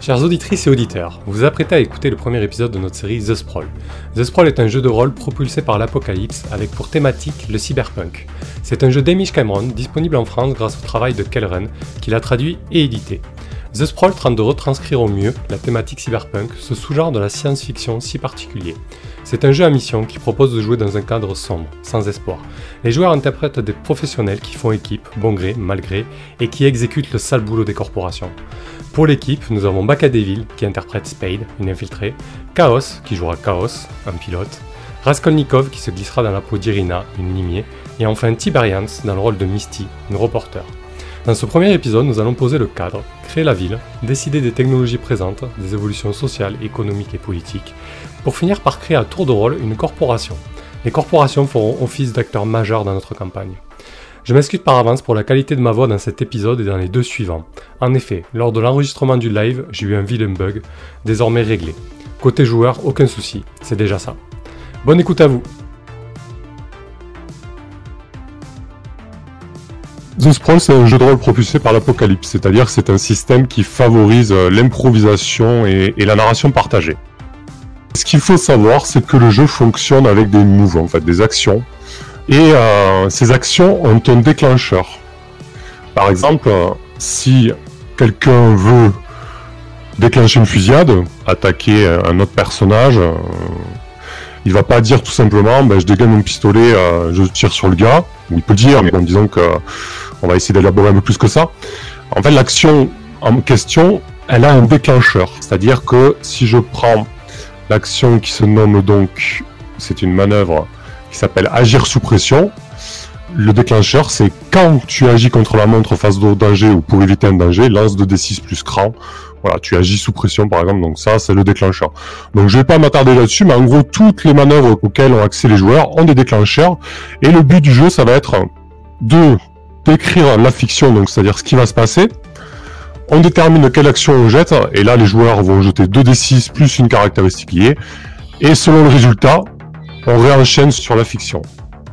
Chers auditrices et auditeurs, vous vous apprêtez à écouter le premier épisode de notre série The Sprawl. The Sprawl est un jeu de rôle propulsé par l'apocalypse avec pour thématique le cyberpunk. C'est un jeu d'Amish Cameron disponible en France grâce au travail de Kelren qui l'a traduit et édité. The Sprawl tente de retranscrire au mieux la thématique cyberpunk, ce sous-genre de la science-fiction si particulier. C'est un jeu à mission qui propose de jouer dans un cadre sombre, sans espoir. Les joueurs interprètent des professionnels qui font équipe, bon gré, mal gré, et qui exécutent le sale boulot des corporations. Pour l'équipe, nous avons Bakadevil qui interprète Spade, une infiltrée, Chaos qui jouera Chaos, un pilote, Raskolnikov qui se glissera dans la peau d'Irina, une limier, et enfin Tiberians dans le rôle de Misty, une reporter. Dans ce premier épisode, nous allons poser le cadre, créer la ville, décider des technologies présentes, des évolutions sociales, économiques et politiques, pour finir par créer à tour de rôle une corporation. Les corporations feront office d'acteurs majeurs dans notre campagne. Je m'excuse par avance pour la qualité de ma voix dans cet épisode et dans les deux suivants. En effet, lors de l'enregistrement du live, j'ai eu un vilain bug, désormais réglé. Côté joueur, aucun souci, c'est déjà ça. Bonne écoute à vous The Sprawl, c'est un jeu de rôle propulsé par l'apocalypse, c'est-à-dire c'est un système qui favorise euh, l'improvisation et, la narration partagée. Ce qu'il faut savoir, c'est que le jeu fonctionne avec des moves, en des actions, et euh, ces actions ont un déclencheur. Par exemple, si quelqu'un veut déclencher une fusillade, attaquer un autre personnage, euh, il va pas dire tout simplement ben, je dégaine mon pistolet, euh, je tire sur le gars. Il peut dire, mais en disant que on va essayer d'élaborer un peu plus que ça. En fait, l'action en question, elle a un déclencheur. C'est-à-dire que si je prends l'action qui se nomme donc, c'est une manœuvre qui s'appelle agir sous pression. Le déclencheur, c'est quand tu agis contre la montre face au danger ou pour éviter un danger, lance de D6 plus cran. Voilà, tu agis sous pression par exemple, donc ça c'est le déclencheur. Donc je vais pas m'attarder là-dessus, mais en gros toutes les manœuvres auxquelles ont accès les joueurs ont des déclencheurs, et le but du jeu ça va être de décrire la fiction, donc c'est-à-dire ce qui va se passer. On détermine quelle action on jette, et là les joueurs vont jeter 2d6 plus une caractéristique liée, et selon le résultat, on réenchaîne sur la fiction.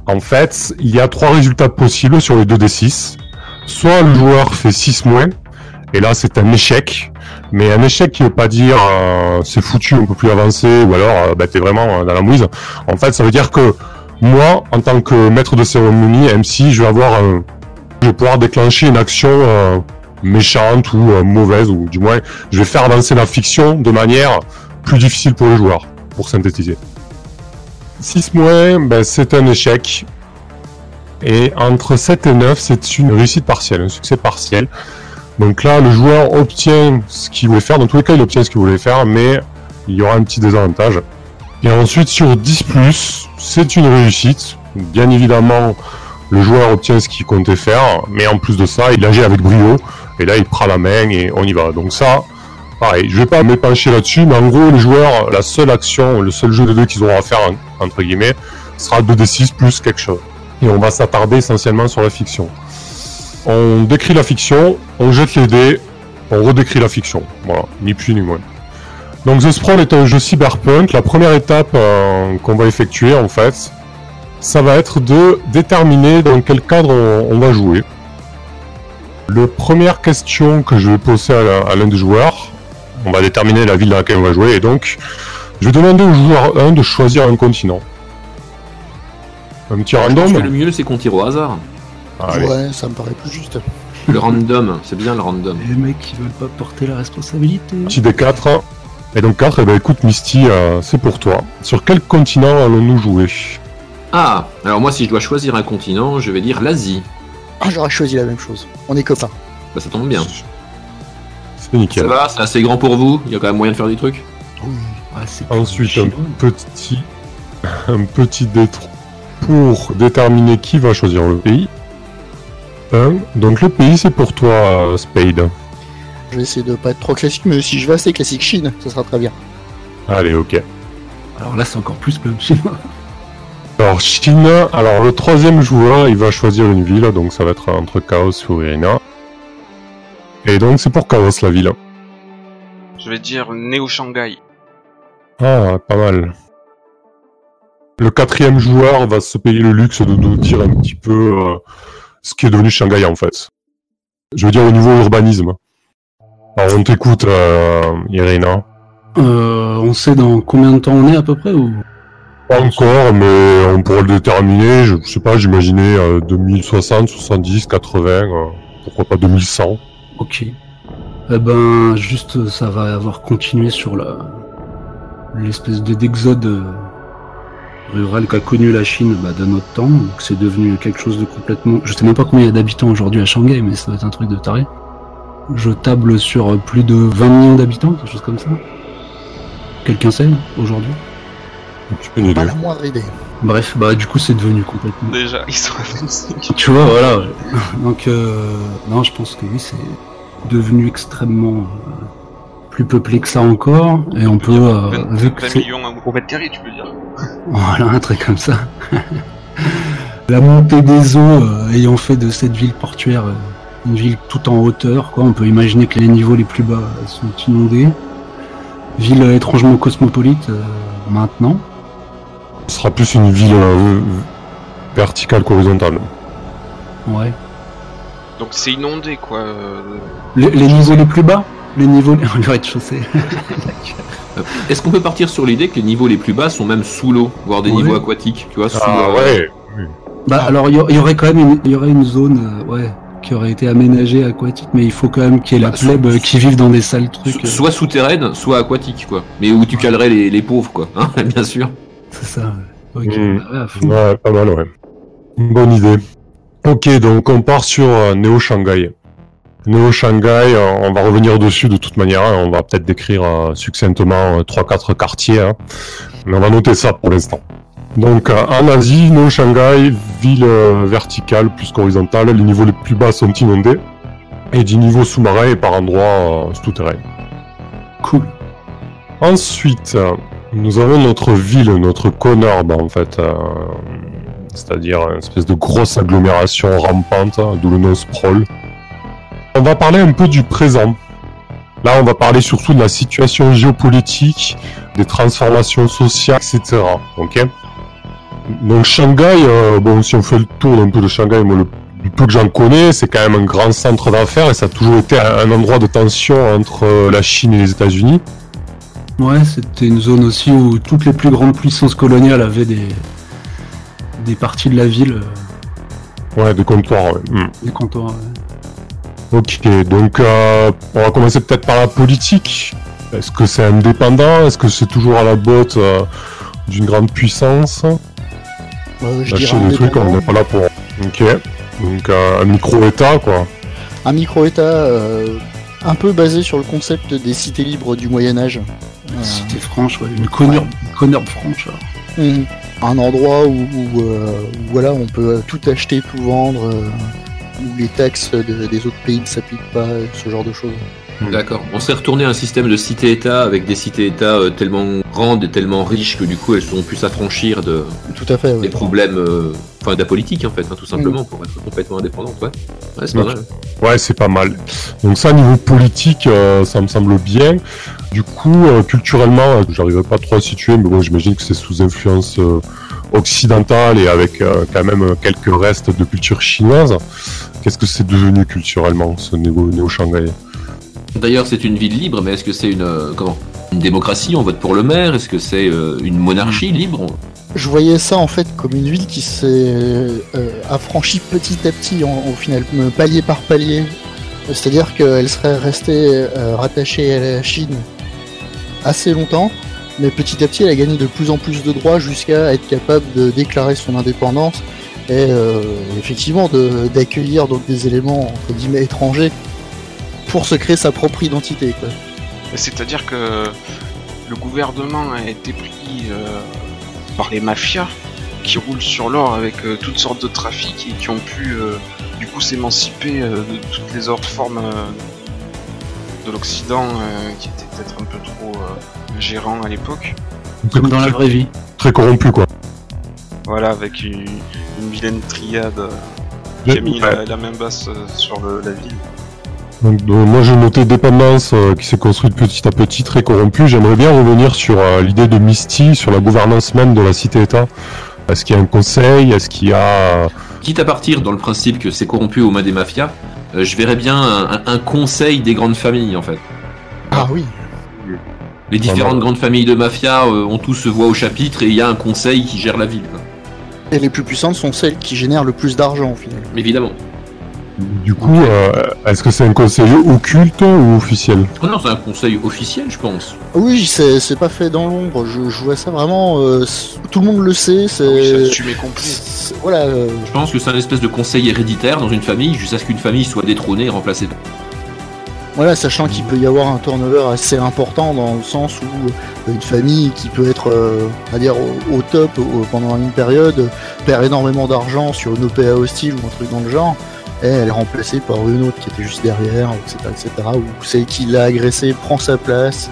En fait, il y a trois résultats possibles sur les 2d6. Soit le joueur fait 6 moins, et là c'est un échec, mais un échec qui veut pas dire euh, c'est foutu, on peut plus avancer, ou alors euh, bah, t'es vraiment euh, dans la mouise. En fait, ça veut dire que moi, en tant que maître de cérémonie, MC, je vais je vais pouvoir déclencher une action méchante ou mauvaise, ou du moins, je vais faire avancer la fiction de manière plus difficile pour le joueur, pour synthétiser. 6 moins, ben, c'est un échec. Et entre 7 et 9, c'est une réussite partielle, un succès partiel. Donc là, le joueur obtient ce qu'il voulait faire. Dans tous les cas, il obtient ce qu'il voulait faire, mais il y aura un petit désavantage. Et ensuite, sur 10+, c'est une réussite. Bien évidemment, le joueur obtient ce qu'il comptait faire, mais en plus de ça, il agit avec brio. Et là, il prend la main et on y va. Donc ça, pareil, je vais pas m'épancher là-dessus, mais en gros, les joueurs, la seule action, le seul jeu de deux qu'ils auront à faire, entre guillemets, sera 2d6 plus quelque chose. Et on va s'attarder essentiellement sur la fiction. On décrit la fiction, on jette les dés, on redécrit la fiction. Voilà, ni plus ni moins. Donc The Sprawl est un jeu cyberpunk. La première étape euh, qu'on va effectuer, en fait, ça va être de déterminer dans quel cadre on, on va jouer. La première question que je vais poser à l'un des joueurs, on va déterminer la ville dans laquelle on va jouer, et donc je vais demander au joueur 1 de choisir un continent. Un petit random. le mieux c'est qu'on tire au hasard. Ah, ouais, ça me paraît plus juste. Le random, c'est bien le random. Les mecs qui veulent pas porter la responsabilité. Petit D4. Et donc 4, et eh ben écoute Misty, euh, c'est pour toi. Sur quel continent allons-nous jouer? Ah, alors moi si je dois choisir un continent, je vais dire l'Asie. Ah, j'aurais choisi la même chose. On est copains. Bah ça tombe bien. C'est nickel. Ça va, c'est assez grand pour vous Il y a quand même moyen de faire des trucs Oui. Ah, Ensuite, un petit, un petit détruit pour déterminer qui va choisir le pays. Un. Donc le pays, c'est pour toi, Spade. Je vais essayer de pas être trop classique, mais si je vais assez classique Chine, ça sera très bien. Allez, ok. Alors là, c'est encore plus plein de chinois. Alors Chine, alors le troisième joueur, il va choisir une ville, donc ça va être entre Chaos ou Irina. Et donc c'est pour Chaos la ville. Je vais dire Néo Shanghai. Ah, pas mal. Le quatrième joueur va se payer le luxe de nous dire un petit peu euh, ce qui est devenu Shanghai en fait. Je veux dire au niveau urbanisme. Alors on t'écoute, euh, Irina. Euh, on sait dans combien de temps on est à peu près ou? Pas encore, mais on pourra le déterminer. Je, je sais pas, j'imaginais euh, 2060, 70, 80, euh, pourquoi pas 2100. Ok. Eh ben, juste, ça va avoir continué sur la l'espèce de d'exode euh, rural qu'a connu la Chine bah, de notre temps. Donc c'est devenu quelque chose de complètement. Je sais même pas combien il y a d'habitants aujourd'hui à Shanghai, mais ça doit être un truc de taré. Je table sur euh, plus de 20 millions d'habitants, quelque chose comme ça. Quelqu'un sait aujourd'hui? Une idée. Pas la moindre idée. Bref, bah du coup c'est devenu complètement. Déjà, ils sont. Tu vois, voilà. Donc, euh, non, je pense que oui, c'est devenu extrêmement euh, plus peuplé que ça encore. Et on peut, euh, 20, vu que 20 c'est- millions au mètre carré, tu peux dire. Voilà, un truc comme ça. La montée des eaux euh, ayant fait de cette ville portuaire euh, une ville tout en hauteur, quoi. On peut imaginer que les niveaux les plus bas sont inondés. Ville euh, étrangement cosmopolite euh, maintenant. Ce sera plus une ville euh, verticale qu'horizontale. Ouais. Donc c'est inondé, quoi. euh, Les, les niveaux les plus bas Les niveaux, le rez-de-chaussée. Est-ce qu'on peut partir sur l'idée que les niveaux les plus bas sont même sous l'eau, voire des niveaux aquatiques, tu vois, sous, Ah ouais. Bah alors il y, aurait quand même une, il y aurait une zone euh, ouais qui aurait été aménagée aquatique mais il faut quand même qu'il y ait la Bah, plèbe euh, qui vive dans des sales so- trucs. euh, soit souterraine, soit aquatique, quoi. Mais où tu calerais les, les pauvres, quoi. Hein, bien sûr. C'est ça. ouais. Ok. Mm. Bah ouais, à fond. Ouais, pas mal, ouais. Une bonne idée. Ok, donc on part sur euh, Neo Shanghai. Neo Shanghai, euh, on va revenir dessus de toute manière. hein. On va peut-être décrire euh, succinctement euh, 3-4 quartiers. hein. Mais on va noter ça pour l'instant. Donc en Asie, Neo Shanghai, ville verticale plus qu'horizontale. Les niveaux les plus bas sont inondés. Et du niveau sous-marin et par endroits souterrains. Cool. Ensuite, nous avons notre ville, notre conurbe en fait, c'est-à-dire une espèce de grosse agglomération rampante, hein, d'où le nom sprawl. On va parler un peu du présent. Là, on va parler surtout de la situation géopolitique, des transformations sociales, etc. Ok? Donc Shanghai, euh, bon, si on fait le tour un peu de Shanghai, le du peu que j'en connais, c'est quand même un grand centre d'affaires et ça a toujours été un, un endroit de tension entre euh, la Chine et les États-Unis. Ouais, c'était une zone aussi où toutes les plus grandes puissances coloniales avaient des des parties de la ville, euh, Ouais, des comptoirs. ouais. Hmm. des comptoirs. ouais. Ok, donc euh, on va commencer peut-être par la politique. Est-ce que c'est indépendant? Est-ce que c'est toujours à la botte euh, d'une grande puissance? Euh, je on n'est pas là pour. Ok, donc euh, un micro-État, quoi. Un micro-État euh, un peu basé sur le concept des cités libres du Moyen-Âge. Euh, Cité franche, ouais. Une conurbe, franche. alors. Un endroit où, euh, on peut tout acheter, tout vendre, euh, où les taxes de- des autres pays ne s'appliquent pas, ce genre de choses. D'accord. On s'est retourné à un système de cité-État avec des cités-États euh, tellement grandes et tellement riches que du coup elles sont pu s'affranchir de, Tout à fait, des problèmes, euh, enfin de la politique en fait, hein, tout simplement, pour être complètement indépendante. Ouais, ouais c'est pas mal. Ouais, c'est pas mal. Donc ça, niveau politique, euh, ça me semble bien. Du coup, euh, culturellement, euh, j'arriverai pas trop à situer, mais bon, j'imagine que c'est sous influence euh, occidentale et avec euh, quand même quelques restes de culture chinoise. Qu'est-ce que c'est devenu culturellement, ce néo, néo-Shanghai? D'ailleurs, c'est une ville libre, mais est-ce que c'est une euh, comment une démocratie On vote pour le maire? Est-ce que c'est euh, une monarchie libre? Je voyais ça en fait comme une ville qui s'est euh, affranchie petit à petit en- au final, palier par palier. C'est-à-dire qu'elle serait restée rattachée à la Chine assez longtemps, mais petit à petit elle a gagné de plus en plus de droits jusqu'à être capable de déclarer son indépendance et effectivement de- d'accueillir donc des éléments entre guillemets étrangers pour se créer sa propre identité. Quoi. C'est-à-dire que le gouvernement a été pris euh, par les mafias qui roulent sur l'or avec euh, toutes sortes de trafics et qui ont pu euh, du coup s'émanciper euh, de toutes les autres formes euh, de l'Occident euh, qui étaient peut-être un peu trop euh, gérants à l'époque. Comme dans la vraie vie. Très corrompu, quoi. Voilà, avec une, une vilaine triade euh, qui a mis Ouais. la, la main basse euh, sur le- la ville. Donc, donc, moi, j'ai noté dépendance euh, qui s'est construite petit à petit, très corrompue. J'aimerais bien revenir sur euh, l'idée de Misty, sur la gouvernance même de la cité-État. Est-ce qu'il y a un conseil? Est-ce qu'il y a... Quitte à partir dans le principe que c'est corrompu aux mains des mafias, euh, je verrais bien un, un conseil des grandes familles en fait. Ah oui. Les différentes grandes familles de mafia euh, ont tous voix au chapitre et il y a un conseil qui gère la ville. Et les plus puissantes sont celles qui génèrent le plus d'argent au final. Évidemment. Du coup, euh, est-ce que c'est un conseil occulte ou officiel? Oh non, c'est un conseil officiel, je pense. Oui, c'est c'est pas fait dans l'ombre. Je, je vois ça vraiment. euh, tout le monde le sait. Oui, C'est assumé complet. c'est- voilà. euh, Je pense que c'est un espèce de conseil héréditaire dans une famille jusqu'à ce qu'une famille soit détrônée et remplacée. Voilà, sachant qu'il peut y avoir un turnover assez important dans le sens où une famille qui peut être, euh, va dire, au, au top pendant une période, perd énormément d'argent sur une OPA hostile ou un truc dans le genre, et elle est remplacée par une autre qui était juste derrière, etc., etc., ou celle qui l'a agressée prend sa place.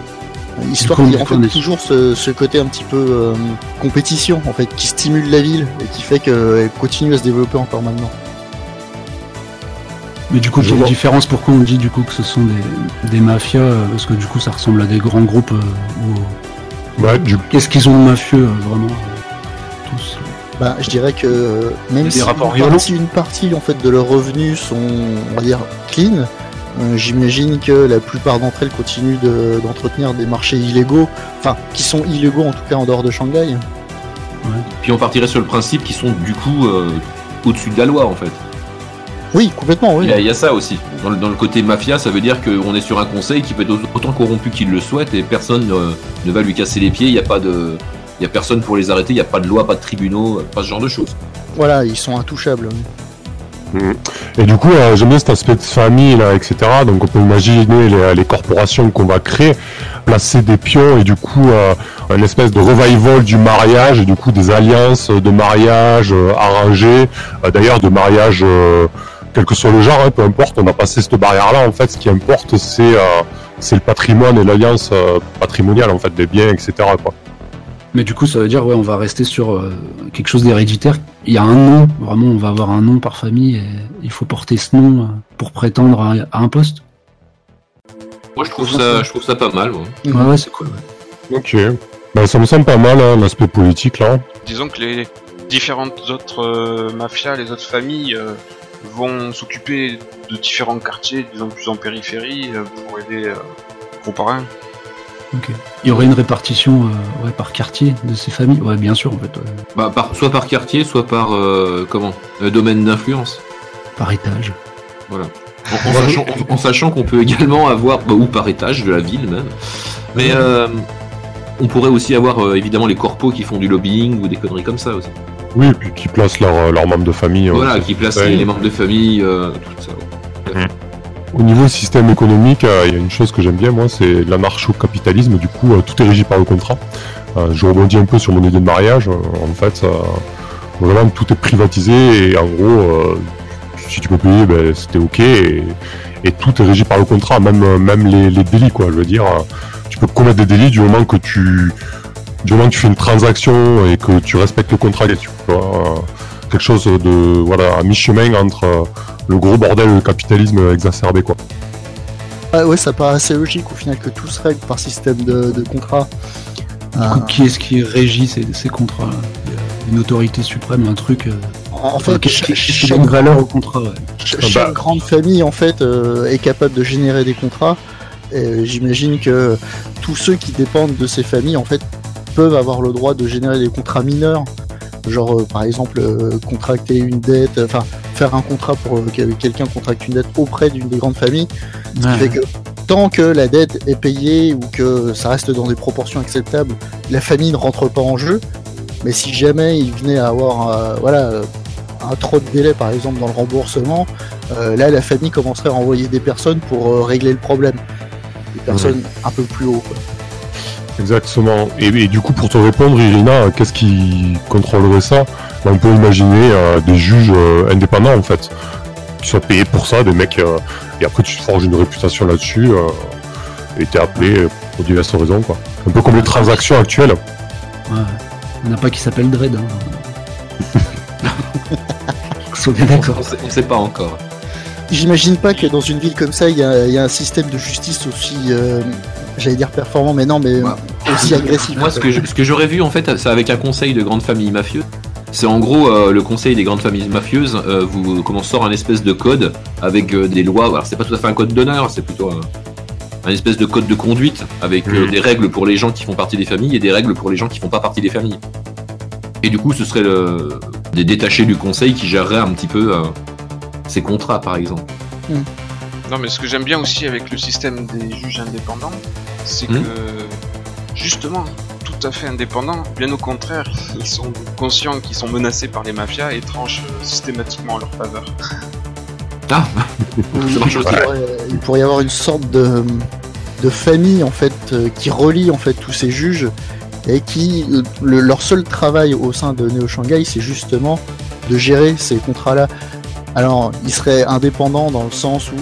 Histoire qu'il est- toujours ce, ce côté un petit peu euh, compétition, en fait, qui stimule la ville et qui fait qu'elle continue à se développer encore maintenant. Mais du coup, quelle vois. différence Pourquoi on dit du coup que ce sont des, des mafias euh, Parce que du coup, ça ressemble à des grands groupes. euh, où- Ouais, du Qu'est-ce qu'ils ont de mafieux euh, vraiment euh, Tous? Bah, je dirais que même si une, une partie en fait de leurs revenus sont, on va dire, clean, euh, j'imagine que la plupart d'entre elles continuent de- d'entretenir des marchés illégaux, enfin, qui sont illégaux en tout cas en dehors de Shanghai. Puis on partirait sur le principe qu'ils sont du coup euh, au-dessus de la loi en fait. Oui, complètement, oui. Il y, a, il y a ça aussi. Dans le, dans le côté mafia, ça veut dire qu'on est sur un conseil qui peut être autant corrompu qu'il le souhaite et personne euh, ne va lui casser les pieds. Il n'y a pas de, il y a personne pour les arrêter. Il n'y a pas de loi, pas de tribunaux, pas ce genre de choses. Voilà, ils sont intouchables. Et du coup, euh, j'aime bien cet aspect de famille, là, etc. Donc, on peut imaginer les, les corporations qu'on va créer, placer des pions et du coup, euh, une espèce de revival du mariage et du coup des alliances de mariage euh, arrangées, euh, d'ailleurs de mariage, euh, quel que soit le genre, hein, peu importe. On a passé cette barrière-là. En fait, ce qui importe, c'est euh, c'est le patrimoine et l'alliance euh, patrimoniale, en fait, des biens, etc. Quoi. Mais du coup, ça veut dire, ouais, on va rester sur euh, quelque chose d'héréditaire. Il y a un nom, vraiment, on va avoir un nom par famille et il faut porter ce nom euh, pour prétendre à, à un poste. Moi, je trouve ça, je trouve ça pas mal. Mhm. Ouais, ouais, c'est cool. ouais. Ok. Ben, ça me semble pas mal, hein, l'aspect politique, là. Disons que les différentes autres euh, mafias, les autres familles euh, vont s'occuper de différents quartiers, de plus en périphérie, euh, pour aider euh, à rien. Ok. Il y aurait une répartition euh, ouais, par quartier de ces familles? Ouais, bien sûr, en fait, ouais. Bah, par- soit par quartier, soit par euh, comment, euh, domaine d'influence. par étage. Voilà. En, en sachant, en- en sachant qu'on peut également avoir, bah, ou par étage de la ville même, mais euh, on pourrait aussi avoir euh, évidemment les corpos qui font du lobbying ou des conneries comme ça aussi. Oui, et puis qui placent leurs leurs membres de famille. euh, voilà, qui placent ouais. les membres de famille, euh, tout ça. Au niveau système économique, euh, il y a une chose que j'aime bien, moi, c'est l'anarcho-capitalisme. Du coup, euh, tout est régi par le contrat. Euh, je rebondis un peu sur mon idée de mariage. En fait, vraiment, tout est privatisé et en gros, si tu peux payer, ben, c'était ok. Et, tout est régi par le contrat, même, les, délits, quoi. Je veux dire, tu peux commettre des délits du moment que tu, fais une transaction et que tu respectes le contrat tu vois. Euh, quelque chose de, voilà, à mi-chemin entre euh, le gros bordel et le capitalisme exacerbé, quoi. Ah ouais, ça paraît assez logique au final que tout se règle par système de, de contrat. Du coup, qui est-ce qui régit ces, ces contrats? Une autorité suprême, un truc. euh, en fait, qui, cha- qui- qui chaque, donne valeur au contrat. Ouais. cha- Ah chaque bah. grande famille en fait euh, est capable de générer des contrats. Et, euh, J'imagine que tous ceux qui dépendent de ces familles en fait peuvent avoir le droit de générer des contrats mineurs, genre euh, par exemple euh, contracter une dette, enfin faire un contrat pour euh, que quelqu'un contracte une dette auprès d'une des grandes familles. Ce qui fait que tant que la dette est payée ou que ça reste dans des proportions acceptables, la famille ne rentre pas en jeu. Mais si jamais il venait à avoir voilà, un trop de délai par exemple dans le remboursement, là la famille commencerait à envoyer des personnes pour régler le problème. Des personnes un peu plus haut. quoi. Exactement. Et, et du coup, pour te répondre, Irina, qu'est-ce qui contrôlerait ça? Ben, On peut imaginer euh, des juges euh, indépendants, en fait, qui soient payés pour ça, des mecs, euh, et après tu te forges une réputation là-dessus, euh, et t'es appelé pour diverses raisons, quoi. Un peu comme les transactions actuelles. Ouais. On n'a pas qui s'appelle Dread. Hein. On, d'accord. on sait, on sait pas encore. J'imagine pas que dans une ville comme ça, il y, y a un système de justice aussi, euh, j'allais dire performant, mais non, mais Ouais. aussi agressif. Moi, ce que je- ce que j'aurais vu en fait, c'est avec un conseil de grande famille mafieuse, C'est en gros euh, le conseil des grandes familles mafieuses euh, vous comment sort un espèce de code avec euh, des lois. Alors c'est pas tout à fait un code d'honneur, c'est plutôt un, un espèce de code de conduite avec euh, Mhm. des règles pour les gens qui font partie des familles et des règles pour les gens qui font pas partie des familles. Et du coup, ce serait le, des détachés du conseil qui géreraient un petit peu euh, ces contrats, par exemple. Non, mais ce que j'aime bien aussi avec le système des juges indépendants, c'est Hmm. que justement, tout à fait indépendants, bien au contraire, ils sont conscients qu'ils sont menacés par les mafias et tranchent euh, systématiquement en leur faveur. Ah, Il, pourrait, il pourrait y avoir une sorte de, de famille en fait euh, qui relie en fait tous ces juges et qui euh, le- leur seul travail au sein de Neo Shanghai c'est justement de gérer ces contrats-là. Alors ils seraient indépendants dans le sens où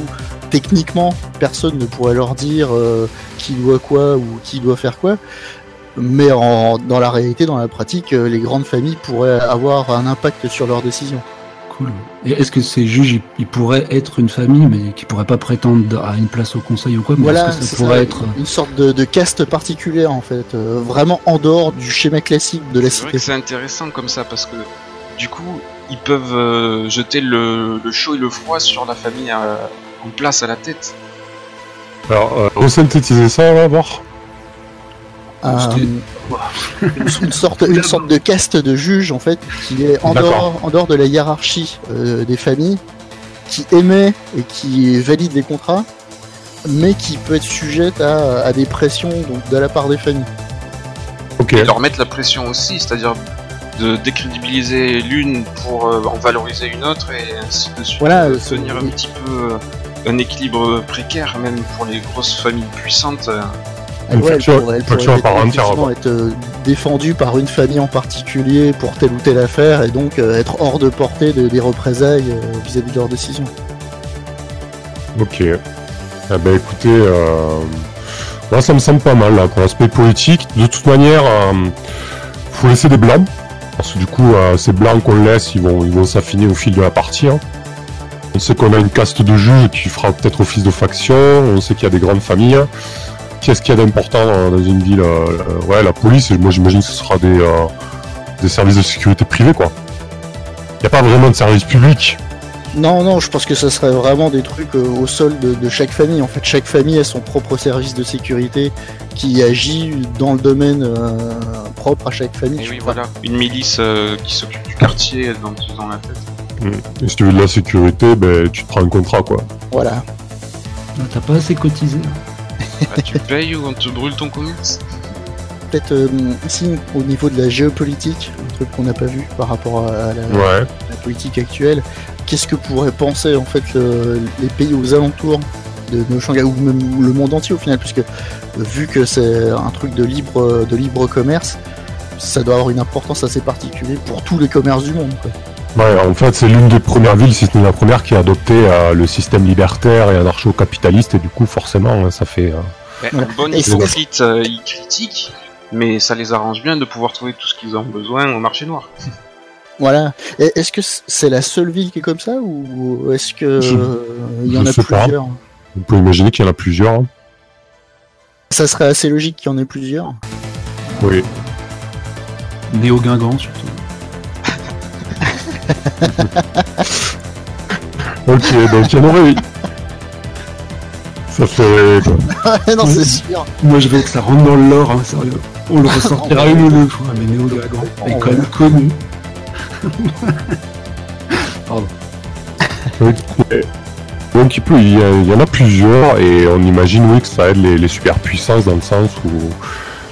techniquement personne ne pourrait leur dire euh, qui doit quoi ou qui doit faire quoi. Mais en, dans la réalité, dans la pratique, euh, les grandes familles pourraient avoir un impact sur leurs décisions. Cool. Et est-ce que ces juges, ils, pourraient être une famille, mais qui pourraient pas prétendre à une place au conseil ou quoi Mais Voilà, est-ce que ça pourrait ça, être une sorte de, de caste particulière en fait, euh, vraiment en dehors du schéma classique de la cité. c'est intéressant comme ça parce que du coup, ils peuvent euh, jeter le, le chaud et le froid sur la famille euh, en place à la tête. Alors, euh, resynthétiser ça, on va voir. Euh, une, sorte, une sorte de caste de juges en fait qui est en dehors, en dehors de la hiérarchie euh, des familles, qui émet et qui valide les contrats, mais qui peut être sujette à, à des pressions donc, de la part des familles. Ok. Et leur mettre la pression aussi, c'est-à-dire de décrédibiliser l'une pour euh, en valoriser une autre et ainsi de suite. Voilà, Euh, c'est- tenir un petit peu euh, un équilibre précaire, même pour les grosses familles puissantes. euh, Une Ouais, elle faction- pourrait, elle pourrait effectivement être euh, défendue par une famille en particulier pour telle ou telle affaire et donc euh, être hors de portée de- des représailles euh, vis-à-vis de leurs décisions. Ok. Eh ben écoutez, euh... moi ça me semble pas mal là pour l'aspect politique. De toute manière, euh, faut laisser des blancs. Parce que du coup, euh, ces blancs qu'on laisse, ils vont, ils vont s'affiner au fil de la partie. hein. On sait qu'on a une caste de juges qui fera peut-être office de faction. On sait qu'il y a des grandes familles. Qu'est-ce qu'il y a d'important dans une ville euh, Ouais, la police. Moi, j'imagine que ce sera des, euh, des services de sécurité privés, quoi. Il n'y a pas vraiment de service public. Non, non, je pense que ça serait vraiment des trucs euh, au sol de, de chaque famille. En fait, chaque famille a son propre service de sécurité qui agit dans le domaine euh, propre à chaque famille. Et oui, crois. voilà, une milice euh, qui s'occupe du quartier ils ont la tête. Et si tu veux de la sécurité, ben, tu te prends un contrat, quoi. Voilà. Ah, T'as pas assez cotisé. Ah, tu payes ou on te brûle ton commerce Peut-être euh, si au niveau de la géopolitique, un truc qu'on n'a pas vu par rapport à la, Ouais. la politique actuelle, qu'est-ce que pourrait penser en fait le- les pays aux alentours de, de Shanghai ou même le monde entier au final, puisque euh, vu que c'est un truc de libre de libre commerce, ça doit avoir une importance assez particulière pour tous les commerces du monde. Quoi. Ouais, en fait, c'est l'une des premières villes, si ce n'est la première, qui a adopté euh, le système libertaire et anarcho-capitaliste, et du coup, forcément, ça fait... euh, Ben, Voilà. Bon hypocrite, euh, ils critiquent, mais ça les arrange bien de pouvoir trouver tout ce qu'ils ont besoin au marché noir. Voilà. Est-ce que c'est la seule ville qui est comme ça ou est-ce que Je- euh, il y en je a pas. plusieurs On peut imaginer qu'il y en a plusieurs. hein. Ça serait assez logique qu'il y en ait plusieurs. Oui. Néo Guingamp surtout. Ok, donc il y en aurait... Ça fait... quoi. non, c'est sûr. Moi je veux que ça rentre dans le lore, hein, sérieux. On le ressortira une ou deux fois, mais Néo Guingamp est quand même connu. Donc il, peut, il, y a- il y en a plusieurs, et on imagine, oui, que ça aide les, les superpuissances dans le sens où...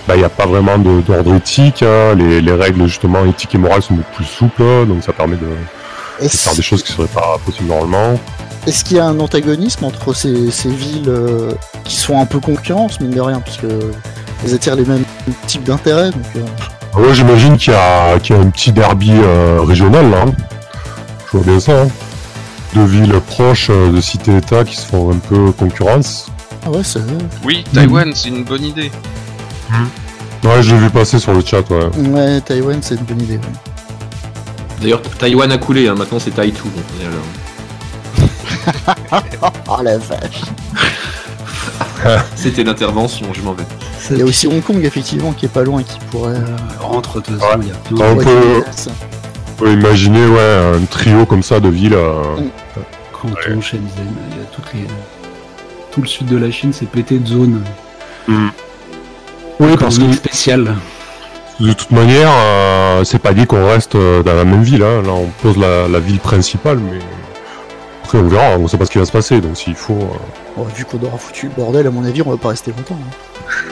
bah, il n'y a pas vraiment de- d'ordre éthique, hein. les, les règles justement éthiques et morales sont beaucoup plus souples, donc ça permet de, de faire des choses qui seraient pas possibles normalement. est-ce qu'il y a un antagonisme entre ces, ces villes euh, qui sont un peu concurrence, mine de rien, puisque elles attirent les mêmes types d'intérêts donc, euh, Ouais, j'imagine qu'il y, a qu'il y a un petit derby euh, régional là. hein. Je vois bien ça. hein. Deux villes proches euh, de cités-États qui se font un peu concurrence. Ah ouais, c'est Oui, Taïwan, c'est une bonne idée. Ouais, je l'ai vu passer sur le chat, ouais. Ouais, Taïwan, c'est une bonne idée. ouais. D'ailleurs, Taïwan a coulé, hein, maintenant c'est Taïtou. Oh la vache. C'était l'intervention, je m'en vais. Il y a aussi Hong Kong, effectivement, qui est pas loin et qui pourrait. euh, Rentre de toute façon, il y a plein On peut- imaginer ouais, un trio comme ça de villes. euh, Canton, Shenzhen, il y a toutes les... tout le sud de la Chine, c'est pété de zones Oui, parce que spéciales. de toute manière, euh, c'est pas dit qu'on reste euh, dans la même ville. Hein. Là, on pose la, la ville principale, mais après, on verra. On sait pas ce qui va se passer. Donc, s'il faut. euh, Bon, vu qu'on aura foutu le bordel, à mon avis, on va pas rester longtemps.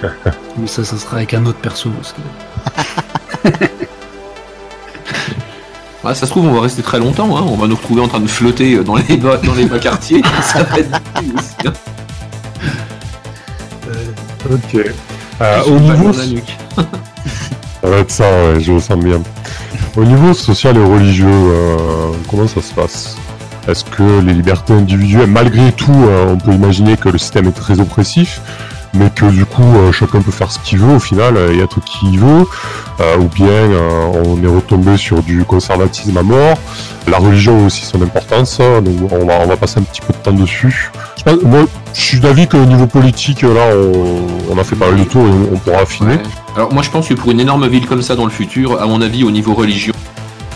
hein. Mais ça, ça sera avec un autre perso. parce que- Ah, ça se trouve, on va rester très longtemps. Hein. On va nous retrouver en train de flotter dans les bas, dans les bas quartiers. ça va être aussi. hein. Ok. Euh, Sur au le niveau, ça va être ça, ouais, je le sens bien. Au niveau social et religieux, euh, comment ça se passe? Est-ce que les libertés individuelles, malgré tout, euh, on peut imaginer que le système est très oppressif, mais que du coup euh, chacun peut faire ce qu'il veut au final euh, et être qui il veut, euh, ou bien euh, on est retombé sur du conservatisme à mort. La religion a aussi son importance, hein, donc on va, on va passer un petit peu de temps dessus. Moi, je suis d'avis qu'au niveau politique, là, on, on a fait pas mal de tours et on, pourra affiner. Ouais. Alors moi je pense que pour une énorme ville comme ça dans le futur, à mon avis au niveau religion,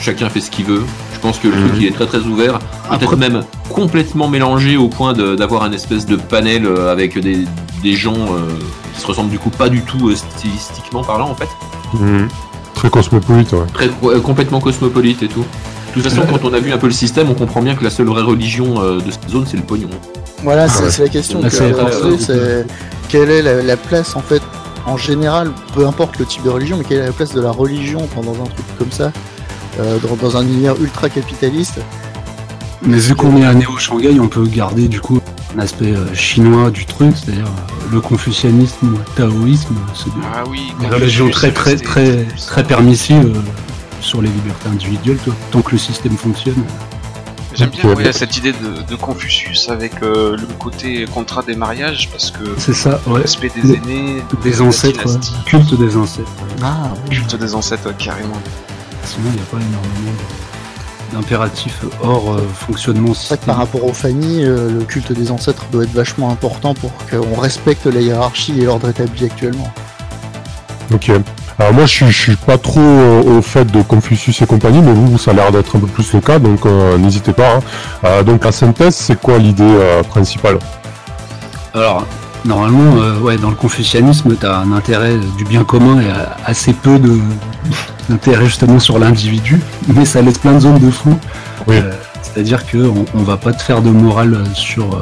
chacun fait ce qu'il veut. Je pense que le Mhm. truc il est très très ouvert, peut-être même complètement mélangé au point de- d'avoir un espèce de panel euh, avec des, des gens euh, qui se ressemblent du coup pas du tout euh, stylistiquement parlant en fait. Mhm. Très cosmopolite, ouais. Très, ouais, complètement cosmopolite et tout. De toute façon quand on a vu un peu le système, on comprend bien que la seule vraie religion euh, de cette zone c'est le pognon. Voilà, c'est Ouais. c'est la question que c'est- je poser, c'est quelle est la, la place en fait en général, peu importe le type de religion, mais quelle est la place de la religion dans un truc comme ça, euh, dans, dans un univers ultra capitaliste Mais vu qu'on est à Néo-Shanghai, on peut garder du coup un aspect euh, chinois du truc, c'est-à-dire euh, le confucianisme, le taoïsme, c'est des- Ah oui, Confucius, religions très très très très permissives euh, sur les libertés individuelles, toi. tant que le système fonctionne. J'aime bien ouais, cette idée de, de Confucius avec euh, le côté contrat des mariages parce que C'est ça, ouais. respect des Le- aînés, Des ancêtres, ouais. dynastie, culte des ancêtres. Ah, culte des ancêtres ouais, carrément. Sinon, il n'y a pas énormément d'impératifs hors euh, fonctionnement C'est vrai que par rapport aux familles, euh, le culte des ancêtres doit être vachement important pour qu'on respecte la hiérarchie et l'ordre établi actuellement. Ok. Alors moi, je suis, je suis pas trop euh, au fait de Confucius et compagnie, mais vous, ça a l'air d'être un peu plus le cas, donc euh, n'hésitez pas. hein. Euh, donc la synthèse, c'est quoi l'idée principale? Alors, normalement, ouais, dans le confucianisme, tu as un intérêt du bien commun et assez peu de d'intérêt justement sur l'individu, mais ça laisse plein de zones de flou. Oui. C'est-à-dire que on, va pas te faire de morale sur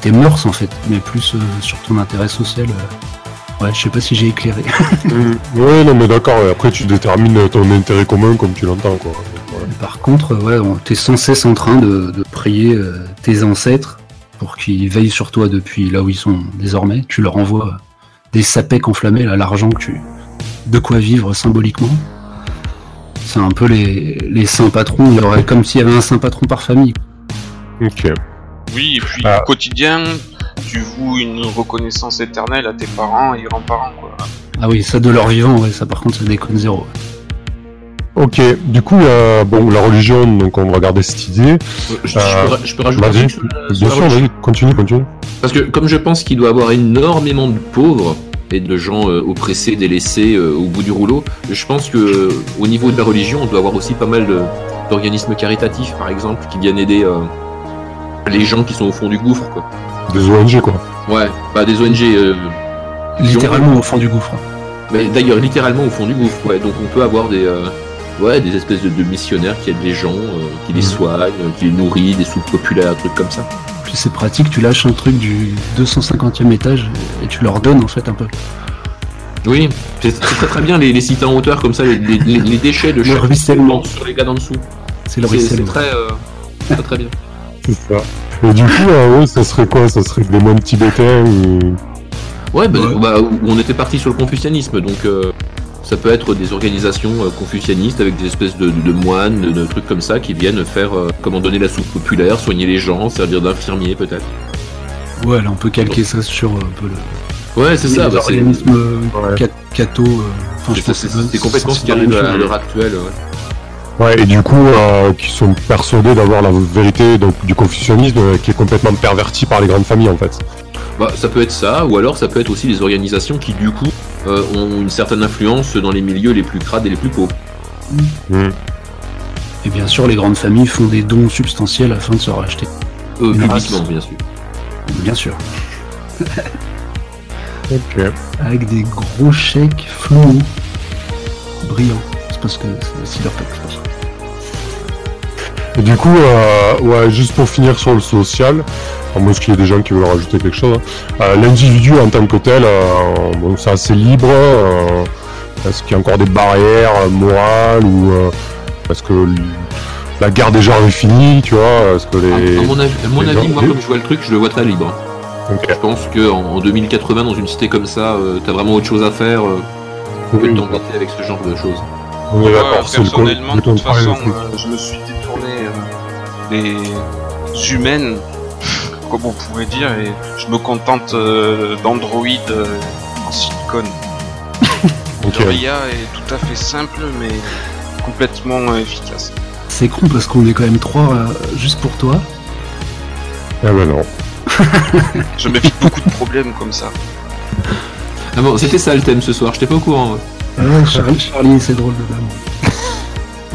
tes mœurs en fait, mais plus sur ton intérêt social. Ouais, je sais pas si j'ai éclairé. Oui, non, mais d'accord. ouais, Après, tu détermines ton intérêt commun comme tu l'entends, quoi. Ouais. Par contre, ouais, on- t'es sans cesse en train de, de prier euh, tes ancêtres pour qu'ils veillent sur toi depuis là où ils sont désormais. Tu leur envoies des sapecs enflammés, là, l'argent que tu. de quoi vivre symboliquement. C'est un peu les, les saints patrons. Il y aurait comme s'il y avait un saint patron par famille. Ok. Oui, et puis Ah. au quotidien, tu voues une reconnaissance éternelle à tes parents et grands-parents quoi. Ah oui, ça de leur vivant, ouais, ça par contre, ça déconne zéro. Ok. Du coup, euh, bon, la religion, donc on va garder cette idée. Je, je Euh, peux, ra- je peux rajouter sur la- sur Bien sûr, vas-y, continue, continue. Parce que comme je pense qu'il doit y avoir énormément de pauvres et de gens euh, oppressés, délaissés euh, au bout du rouleau, je pense que euh, au niveau de la religion, on doit avoir aussi pas mal de- d'organismes caritatifs, par exemple, qui viennent aider euh, les gens qui sont au fond du gouffre. Quoi. Des ONG, quoi. Ouais, pas des ONG. euh, Littéralement au fond du gouffre. mais d'ailleurs, littéralement au fond du gouffre. Ouais, donc on peut avoir des, euh, ouais, des espèces de, de missionnaires qui aident les gens, euh, qui les Mhm. soignent, euh, qui les nourrissent, des soupes populaires, trucs comme ça. Puis c'est pratique, tu lâches un truc du 250e étage et tu leur donnes en fait un peu. Oui, c'est très très bien les, les sites en hauteur comme ça, les, les- les- déchets de Le chaque sur les gars d'en dessous. C'est le C'est c'est ruissellement. très, euh, très très bien. C'est ça. Et du coup, euh, ouais, ça serait quoi? Ça serait des moines tibétains ou... Ouais, bah, Ouais. bah, on était parti sur le confucianisme, donc euh, ça peut être des organisations euh, confucianistes avec des espèces de, de moines, de, de trucs comme ça qui viennent faire euh, comment donner la soupe populaire, soigner les gens, servir d'infirmier peut-être. Ouais, là on peut calquer ça sur euh, un peu le. Ouais, c'est ça. bah, c'est organismes euh, Ouais. cat- catho. euh, Enfin, je c'est- pense c'est- que c'est complètement ce qui arrive à l'heure actuelle. ouais. Ouais, et du coup, euh, qui sont persuadés d'avoir la vérité donc, du confucianisme euh, qui est complètement perverti par les grandes familles, en fait. Bah, ça peut être ça, ou alors ça peut être aussi des organisations qui du coup euh, ont une certaine influence dans les milieux les plus crades et les plus pauvres. Mm. Et bien sûr, les grandes familles font des dons substantiels afin de se racheter. Euh, publiquement, race. bien sûr. Bien sûr. Ok. Avec des gros chèques fluo, brillants. C'est parce que c'est Cyberpunk, c'est pour ça. Et du coup, euh, ouais, juste pour finir sur le social, à moins qu'il y ait des gens qui veulent rajouter quelque chose, hein. Euh, l'individu en tant que tel, euh, bon, c'est assez libre. est-ce qu'il y a encore des barrières morales ou est-ce que la guerre des genres est finie, tu vois Est-ce que les... À mon avis, à mon les avis, gens- moi, comme je vois le truc, je le vois très libre. Je pense que en en 2080, dans une cité comme ça, t'as vraiment autre chose à faire que de t'embêter avec ce genre de choses. On Ouais, personnellement, le de toute façon, euh, je me suis détourné euh, des humaines, comme on pourrait dire, et je me contente euh, d'Android euh, en silicone. Ok. Leur IA est tout à fait simple, mais complètement euh, efficace. C'est con parce qu'on est quand même trois euh, juste pour toi. Eh ben non. Je m'évite beaucoup de problèmes comme ça. Ah bon, c'était ça le thème ce soir, j'étais pas au courant. ouais. Ouais, Charlie, Charlie, c'est drôle de dame.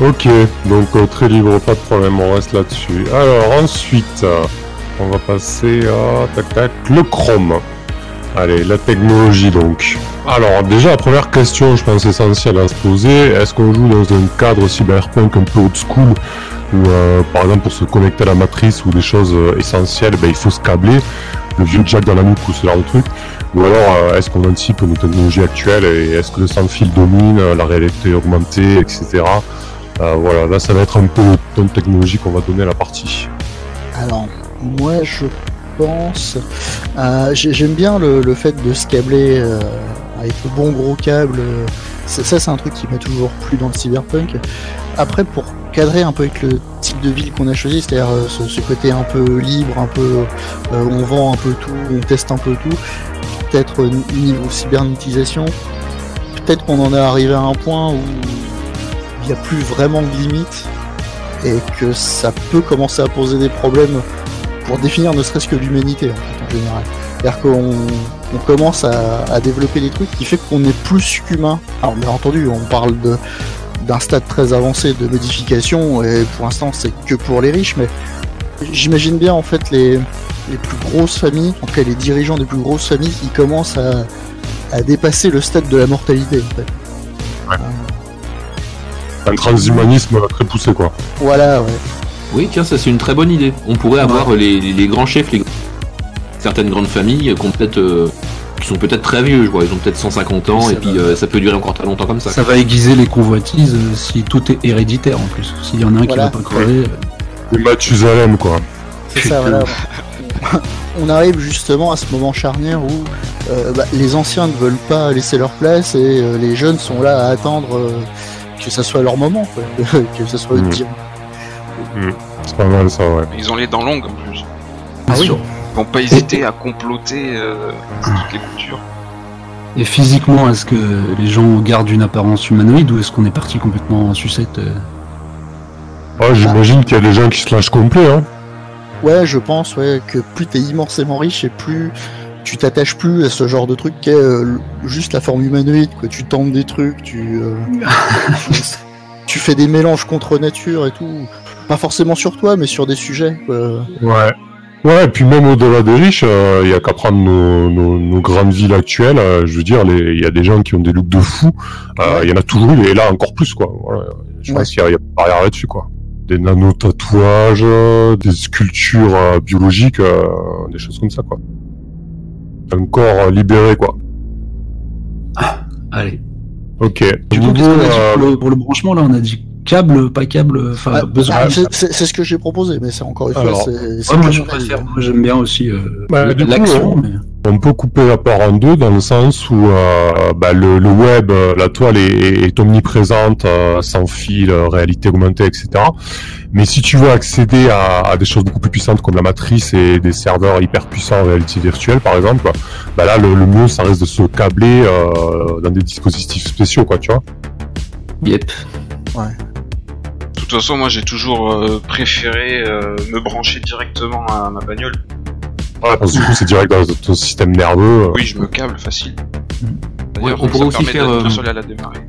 Ok, donc euh, très libre, pas de problème, on reste là-dessus. Alors ensuite, on va passer à tac tac le Chrome. Allez, la technologie donc. Alors déjà la première question, je pense essentielle à se poser, est-ce qu'on joue dans un cadre cyberpunk un peu old school où euh, par exemple pour se connecter à la matrice ou des choses euh, essentielles, ben, il faut se câbler, le vieux jack dans la nuque ou ce genre de truc. Ou alors euh, est-ce qu'on anticipe nos technologies actuelles et est-ce que le sans fil domine, euh, la réalité augmentée, etc. Euh, voilà, là ça va être un peu le ton de technologie qu'on va donner à la partie. Alors, moi je pense. j'ai- J'aime bien le, fait de se câbler avec le bon gros câble. Ça, c'est un truc qui m'a toujours plu dans le cyberpunk. Après, pour cadrer un peu avec le type de ville qu'on a choisi, c'est-à-dire euh, ce, côté un peu libre, un peu euh, on vend un peu tout, on teste un peu tout, peut-être euh, niveau cybernétisation, peut-être qu'on en est arrivé à un point où il n'y a plus vraiment de limites et que ça peut commencer à poser des problèmes pour définir ne serait-ce que l'humanité en, en général. C'est-à-dire qu'on on commence à, à développer des trucs qui fait qu'on est plus qu'humain. Alors bien entendu, on parle de d'un stade très avancé de modification et pour l'instant c'est que pour les riches, mais j'imagine bien en fait les, les plus grosses familles, en tout cas les dirigeants des plus grosses familles qui commencent à, à dépasser le stade de la mortalité en fait. Un transhumanisme très poussé quoi. Voilà, ouais. Oui, tiens, ça c'est une très bonne idée. On pourrait avoir les, les- les grands chefs, les... certaines grandes familles euh, qui, ont peut-être, euh, qui sont peut-être très vieux, je vois, ils ont peut-être 150 ans, et puis euh, ça peut durer encore très longtemps comme ça. Ça va aiguiser les convoitises euh, si tout est héréditaire en plus. S'il y en a un Voilà. qui va pas crever. euh, Le Mathusalem quoi. C'est ça, voilà. On arrive justement à ce moment charnière où euh, bah, les anciens ne veulent pas laisser leur place et euh, les jeunes sont là à attendre euh, que ça soit leur moment, quoi. que ça soit eux de Mm. dire. C'est pas mal ça ouais. Ils ont les dents longues en plus. Ah oui. sûr. Ils vont pas hésiter à comploter euh, toutes les coutures. Et physiquement, est-ce que les gens gardent une apparence humanoïde ou est-ce qu'on est parti complètement en sucette euh Ouais, j'imagine qu'il y a des gens qui se lâchent complet hein. Ouais, je pense ouais, que plus t'es immensément riche et plus tu t'attaches plus à ce genre de truc qu'est euh, juste la forme humanoïde. Quoi. Tu tentes des trucs, tu, euh, tu fais des mélanges contre nature et tout. Pas forcément sur toi, mais sur des sujets. quoi. Ouais. Ouais, et puis même au-delà des riches, euh, il y a qu'à prendre nos, nos, nos grandes villes actuelles. euh, je veux dire, les- il y a des gens qui ont des looks de fous. Euh, Il y en a toujours eu, et là encore plus, quoi. Voilà. Je Ouais. pense qu'il y a, pas barrière là-dessus, quoi. Des nano-tatouages, euh, des sculptures euh, biologiques, euh, des choses comme ça, quoi. Un corps euh, libéré, quoi. Allez. Ok. Du coup, qu'est-ce qu'on a dit euh, pour, le, pour le branchement là On a dit câble, pas câble, enfin Ah, besoin. c'est- ce que j'ai proposé, mais c'est encore une fois, Ouais, moi, je préfère. Moi, j'aime bien aussi euh, Bah, l'action. on- mais- On peut couper la part en deux dans le sens où euh, bah, le, le web, euh, la toile est, est omniprésente, euh, sans fil, réalité augmentée, etc. Mais si tu veux accéder à, à des choses beaucoup plus puissantes comme la matrice et des serveurs hyper puissants en réalité virtuelle, par exemple, bah là le, le mieux ça reste de se câbler euh, dans des dispositifs spéciaux, quoi, tu vois. Yep. De toute façon, moi j'ai toujours euh, préféré euh, me brancher directement à ma bagnole. Ouais, parce que du coup c'est direct dans ton système nerveux. euh. Oui, je me câble facile. D'ailleurs, on pourrait aussi faire, euh, à la démarrer.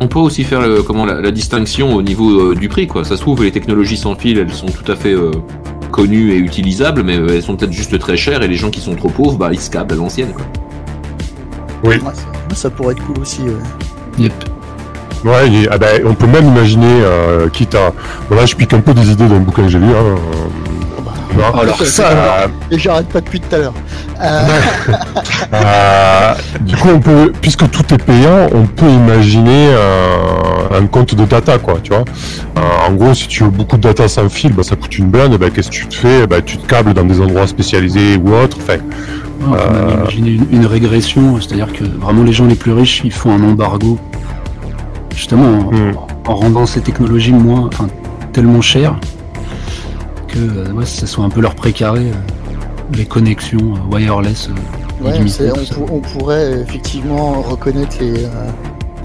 On peut aussi faire le, comment, la, la distinction au niveau euh, du prix. Quoi. Ça se trouve, les technologies sans fil, elles sont tout à fait euh, connues et utilisables, mais elles sont peut-être juste très chères et les gens qui sont trop pauvres, bah, ils se câblent à l'ancienne. quoi. Oui. Ouais, ça, ça pourrait être cool aussi. ouais. Yep. Ouais, ah ben, on peut même imaginer, euh, quitte à... Bon là, je pique un peu des idées d'un bouquin que j'ai lu. Hein, euh, hein. Alors ça, Euh, Et j'arrête pas depuis tout à l'heure. Euh, Euh, du coup, on peut, puisque tout est payant, on peut imaginer euh, un compte de data, quoi, tu vois. Euh, en gros, si tu veux beaucoup de data sans fil, bah, ça coûte une blinde. Bah, qu'est-ce que tu te fais? Bah, Tu te câbles dans des endroits spécialisés ou autres. Enfin, On peut même imaginer une, une régression, c'est-à-dire que vraiment les gens les plus riches, ils font un embargo, justement en, Hmm. en rendant ces technologies moins, enfin tellement chères que euh, ouais, ça soit un peu leur précaré, euh, les connexions euh, wireless. euh, ouais, on, ça. pour- on pourrait effectivement reconnaître les, euh,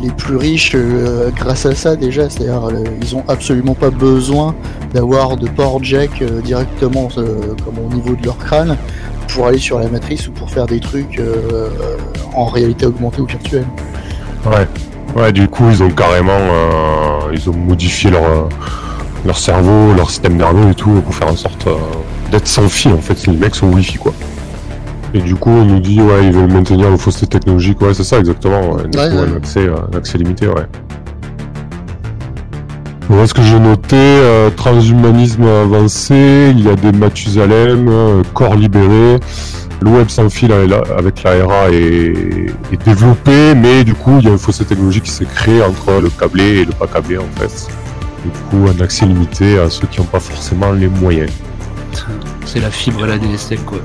les plus riches euh, grâce à ça déjà. C'est-à-dire euh, ils ont absolument pas besoin d'avoir de port jack euh, directement euh, comme au niveau de leur crâne pour aller sur la matrice ou pour faire des trucs euh, en réalité augmentée ou virtuelle. ouais. Ouais, du coup, ils ont carrément, euh, ils ont modifié leur, euh, leur cerveau, leur système nerveux et tout pour faire en sorte euh, d'être sans fil. En fait, les mecs sont wifi, quoi. Et du coup, on nous dit, ouais, ils veulent maintenir le fausseté technologique. Ouais, c'est ça, exactement. Ouais. Du Ouais, coup, ouais. un accès, euh, un accès limité, ouais. Voilà ce que j'ai noté, euh, transhumanisme avancé, il y a des Mathusalem, euh, corps libéré, le web sans fil avec la- avec la RA est, est développé, mais du coup il y a un fossé technologique qui s'est créé entre le câblé et le pas câblé en fait. Du coup un accès limité à ceux qui n'ont pas forcément les moyens. C'est la fibre à la DSL quoi.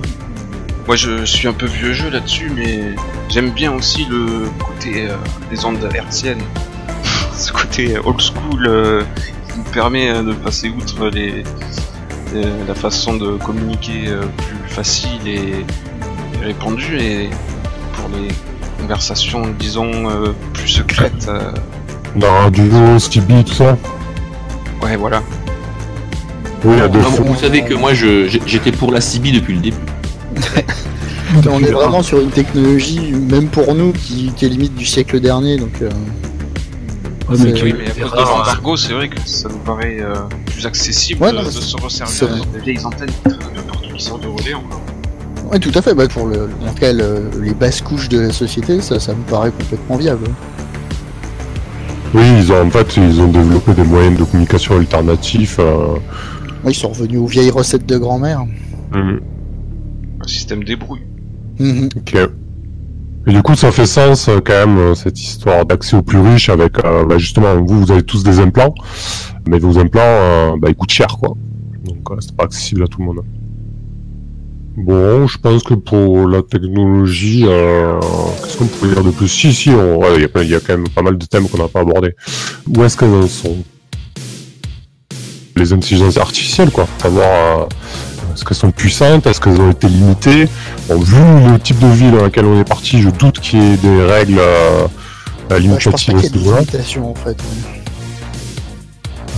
Moi je suis un peu vieux jeu là-dessus, mais j'aime bien aussi le côté euh, des ondes hertziennes. Ce côté old school euh, qui nous permet euh, de passer outre les, euh, la façon de communiquer euh, plus facile et, et répandue et pour les conversations disons euh, plus secrètes. euh, Dans Radio, Skibi, tout ça ouais voilà. Oui, il y a deux fois. vous savez que moi, je- j'étais pour la CB depuis le début. On est vraiment sur une technologie, même pour nous, qui, qui est limite du siècle dernier. Donc, euh, Ouais, C'est- mais qui- Oui, mais à c'est cause de rare, l'embargo, c'est vrai que ça nous paraît euh, plus accessible Ouais, non, de, se resservir des vieilles antennes qui traînent un peu partout qui sortent de Rodéon. quoi. Ouais, tout à fait. Bah, pour le, en tout cas, le- les basses couches de la société, ça, ça me paraît complètement viable. Oui, ils ont en fait ils ont développé des moyens de communication alternatifs. euh, Ouais, ils sont revenus aux vieilles recettes de grand-mère. hum, Un système débrouille. Mhm. Ok. Et du coup, ça fait sens euh, quand même euh, cette histoire d'accès aux plus riches avec euh, bah, justement vous, vous avez tous des implants, mais vos implants, euh, bah, ils coûtent cher quoi. Donc euh, c'est pas accessible à tout le monde. Bon, je pense que pour la technologie, euh, qu'est-ce qu'on pourrait dire de plus? Si, si, ouais, il y, a, y quand même pas mal de thèmes qu'on n'a pas abordés. Où est-ce qu'elles en sont? Les intelligences artificielles, quoi. Savoir euh, est-ce qu'elles sont puissantes, est-ce qu'elles ont été limitées? Bon, vu le type de vie dans laquelle on est parti, je doute qu'il y ait des règles euh, Ouais, je pense pas limitatives y ait des limitations en fait.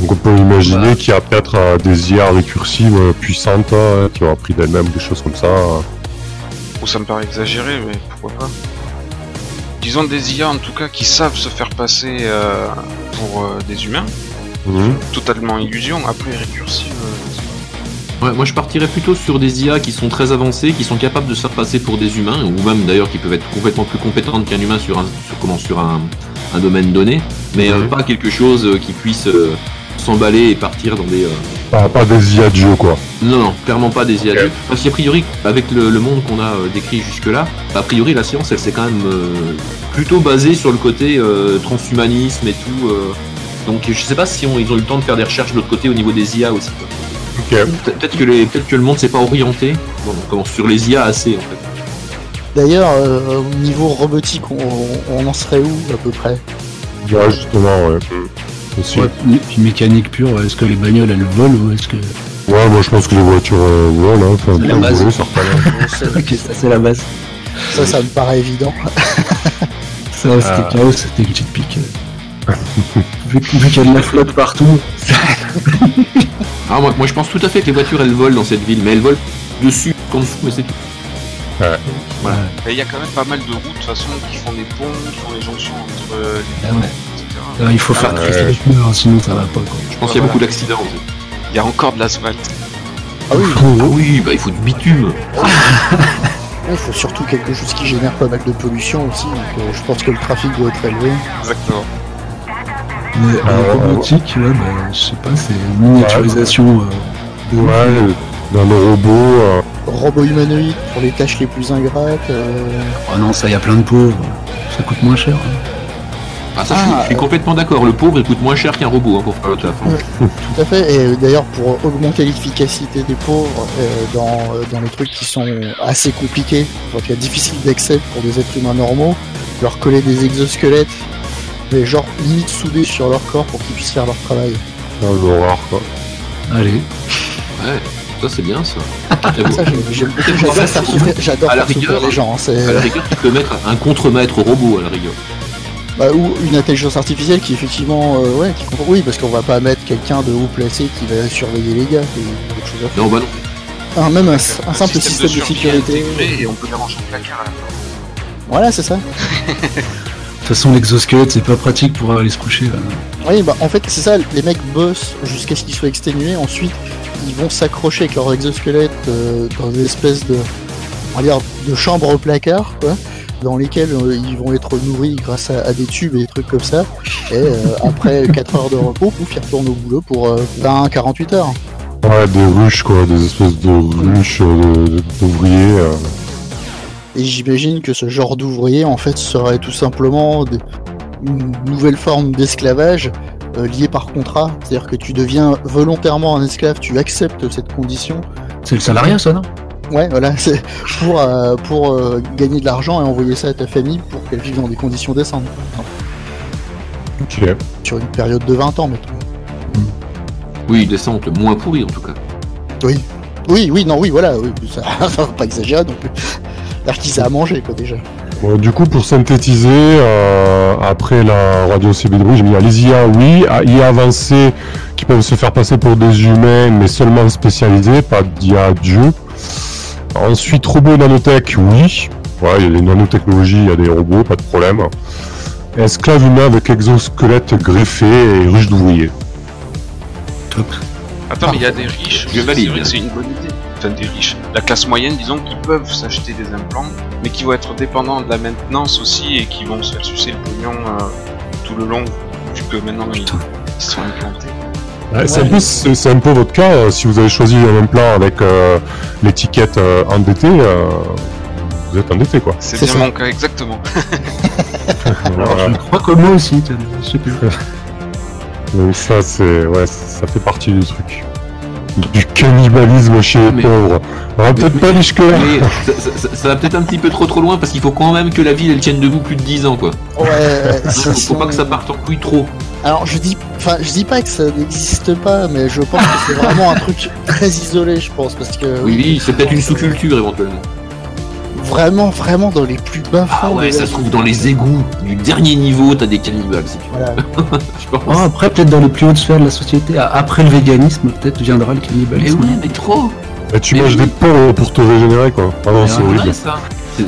Donc on peut imaginer Bah. qu'il y a peut-être euh, des IA récursives euh, puissantes euh, qui ont appris d'elles-mêmes des choses comme ça. euh. Ou ça me paraît exagéré, mais pourquoi pas. Disons des IA en tout cas qui savent se faire passer euh, pour euh, des humains, Mhm. totalement illusion, après récursive. euh, Ouais, moi, je partirais plutôt sur des IA qui sont très avancées, qui sont capables de se faire passer pour des humains, ou même d'ailleurs qui peuvent être complètement plus compétentes qu'un humain sur un, sur, comment, sur un, un domaine donné, mais euh, Mhm. pas quelque chose euh, qui puisse euh, s'emballer et partir dans des. euh, Pas, pas des IA jeu quoi. Non, non, clairement pas des IA Ok. adultes. Parce qu'a priori, avec le, le monde qu'on a euh, décrit jusque-là, a priori la science, elle s'est quand même euh, plutôt basée sur le côté euh, transhumanisme et tout. euh. donc je sais pas si on- ils ont eu le temps de faire des recherches de l'autre côté au niveau des IA aussi. Pe- Peut-être que, les- peut-être que le monde s'est pas orienté bon, comment, sur les IA assez en fait. D'ailleurs, euh, au niveau robotique, on, on en serait où à peu près? Ouais, justement, ouais. Aussi. Ouais, Ouais. puis mécanique pure, est-ce que les bagnoles elles volent ou est-ce que. moi je pense que les voitures euh, volent, hein. Enfin, C'est la base. voler, ok, ça c'est la base. Ça, ça me paraît évident. Ça c'était Ah. chaos, c'était une petite pique. vu qu'il y a de la flotte partout, Ah, moi, moi je pense tout à fait que les voitures elles volent dans cette ville, mais elles volent dessus, qu'en dessous, mais c'est tout. Voilà. Et il y a quand même pas mal de routes de toute façon qui font des ponts, qui font des jonctions entre euh, les Ah ouais. Euh, il faut faire Ah, ouais. les pneus, hein, sinon ça va pas. Quoi. Je pense qu'il y a beaucoup d'accidents. en fait. Il y a encore de l'asphalte. Ah oui, Ah oui, bah il faut du bitume. il faut surtout quelque chose qui génère pas mal de pollution aussi, donc euh, je pense que le trafic doit être élevé. Exactement. Mais Ah, euh, ouais, robotique, ouais, bah, je sais pas, c'est une miniaturisation. euh, de- Ouais, dans le robot. euh, Robot humanoïde pour les tâches les plus ingrates. euh, Oh non, ça y a plein de pauvres. Ça coûte moins cher. hein. Ah ça, je suis- Ah, je suis complètement d'accord. Le pauvre, il coûte moins cher qu'un robot hein, pour faire le taf. hein. Tout à fait, et euh, d'ailleurs pour augmenter l'efficacité des pauvres euh, dans, euh, dans les trucs qui sont assez compliqués, enfin qui est difficile d'accès pour des êtres humains normaux, leur coller des exosquelettes, mais genre limite soudés sur leur corps pour qu'ils puissent faire leur travail. ah, l'horreur, quoi. Allez. Ouais, ça c'est bien ça. J'adore faire souffrir, les gens. hein, À la rigueur, tu peux mettre un contre-maître robot à la rigueur. Bah, ou une intelligence artificielle qui effectivement, euh, ouais, qui comprend. Oui, parce qu'on va pas mettre quelqu'un de haut placé qui va surveiller les gars. C'est chose à faire. Non, bah non. Un, même un, un simple système, de, sécurité. et on peut les ranger au placard à la fin. Voilà, c'est ça. De toute façon, l'exosquelette, c'est pas pratique pour aller se coucher. là. Oui, bah en fait, c'est ça. Les mecs bossent jusqu'à ce qu'ils soient exténués. Ensuite, ils vont s'accrocher avec leur exosquelette euh, dans une espèce de, on va dire, de chambre au placard, quoi, dans lesquelles euh, ils vont être nourris grâce à, à des tubes et des trucs comme ça. Et euh, après 4 heures de repos, pouf, ils retournent au boulot pour euh, 20-48 heures. Ouais, des ruches, quoi, des espèces de ruches d'ouvriers. euh. Et j'imagine que ce genre d'ouvrier, en fait, serait tout simplement des- une nouvelle forme d'esclavage euh, liée par contrat. C'est-à-dire que tu deviens volontairement un esclave, tu acceptes cette condition. C'est le salariat, ça, non? Ouais, voilà, c'est pour, euh, pour euh, gagner de l'argent et envoyer ça à ta famille pour qu'elle vive dans des conditions décentes. Ok. Sur une période de 20 ans, mettons. Oui, descente, moins pourri en tout cas. Oui, oui, non, oui, voilà, oui, ça, ça va pas exagérer non plus. À manger, quoi, déjà. Bon, du coup, pour synthétiser, euh, après la radio CB j'ai mis ah, les IA, oui, à IA avancées qui peuvent se faire passer pour des humains, mais seulement spécialisés, pas d'IA Dieu. Ensuite, robots nanotech, oui. Ouais, il y a des nanotechnologies, il y a des robots, pas de problème. Esclaves humains avec exosquelette greffé et ruche d'ouvriers. Top. Attends, mais il y a des riches. Je c'est valide. C'est une bonne idée. Enfin, des riches. La classe moyenne, disons, qui peuvent s'acheter des implants, mais qui vont être dépendants de la maintenance aussi et qui vont se faire sucer le pognon euh, tout le long, vu que maintenant ils sont implantés. Ouais, c'est un peu, c'est c'est un peu votre cas. euh, si vous avez choisi un implant avec euh, l'étiquette euh, endetté, euh, vous êtes endetté, quoi. C'est C'est bien ça. mon cas, exactement. Voilà. Je crois comme moi aussi, tiens, je sais plus. Donc ça, c'est, ouais, ça fait partie du truc. Du cannibalisme chez les Mais- pauvres. On va peut-être pas jusque là. Mais ça, ça- ça- ça va peut-être un petit peu trop trop loin parce qu'il faut quand même que la ville elle tienne debout plus de 10 ans quoi. Ouais, Faut, faut pas que ça parte en couille trop. Alors je dis, enfin je dis pas que ça n'existe pas, mais je pense que c'est vraiment un truc très isolé, je pense, parce que Oui, oui, c'est peut-être une sous-culture éventuellement. vraiment, vraiment dans les plus bas fonds. Ah ouais, ça se trouve dans les égouts du dernier niveau, t'as des cannibales si tu veux. Voilà. Je pense. Ah, après, peut-être dans les plus hautes sphères de la société, après le véganisme, peut-être viendra le mais cannibalisme. ouais, mais trop. Et tu Mais manges oui. des pauvres pour te régénérer, quoi. Ah non, Mais c'est horrible. Ça.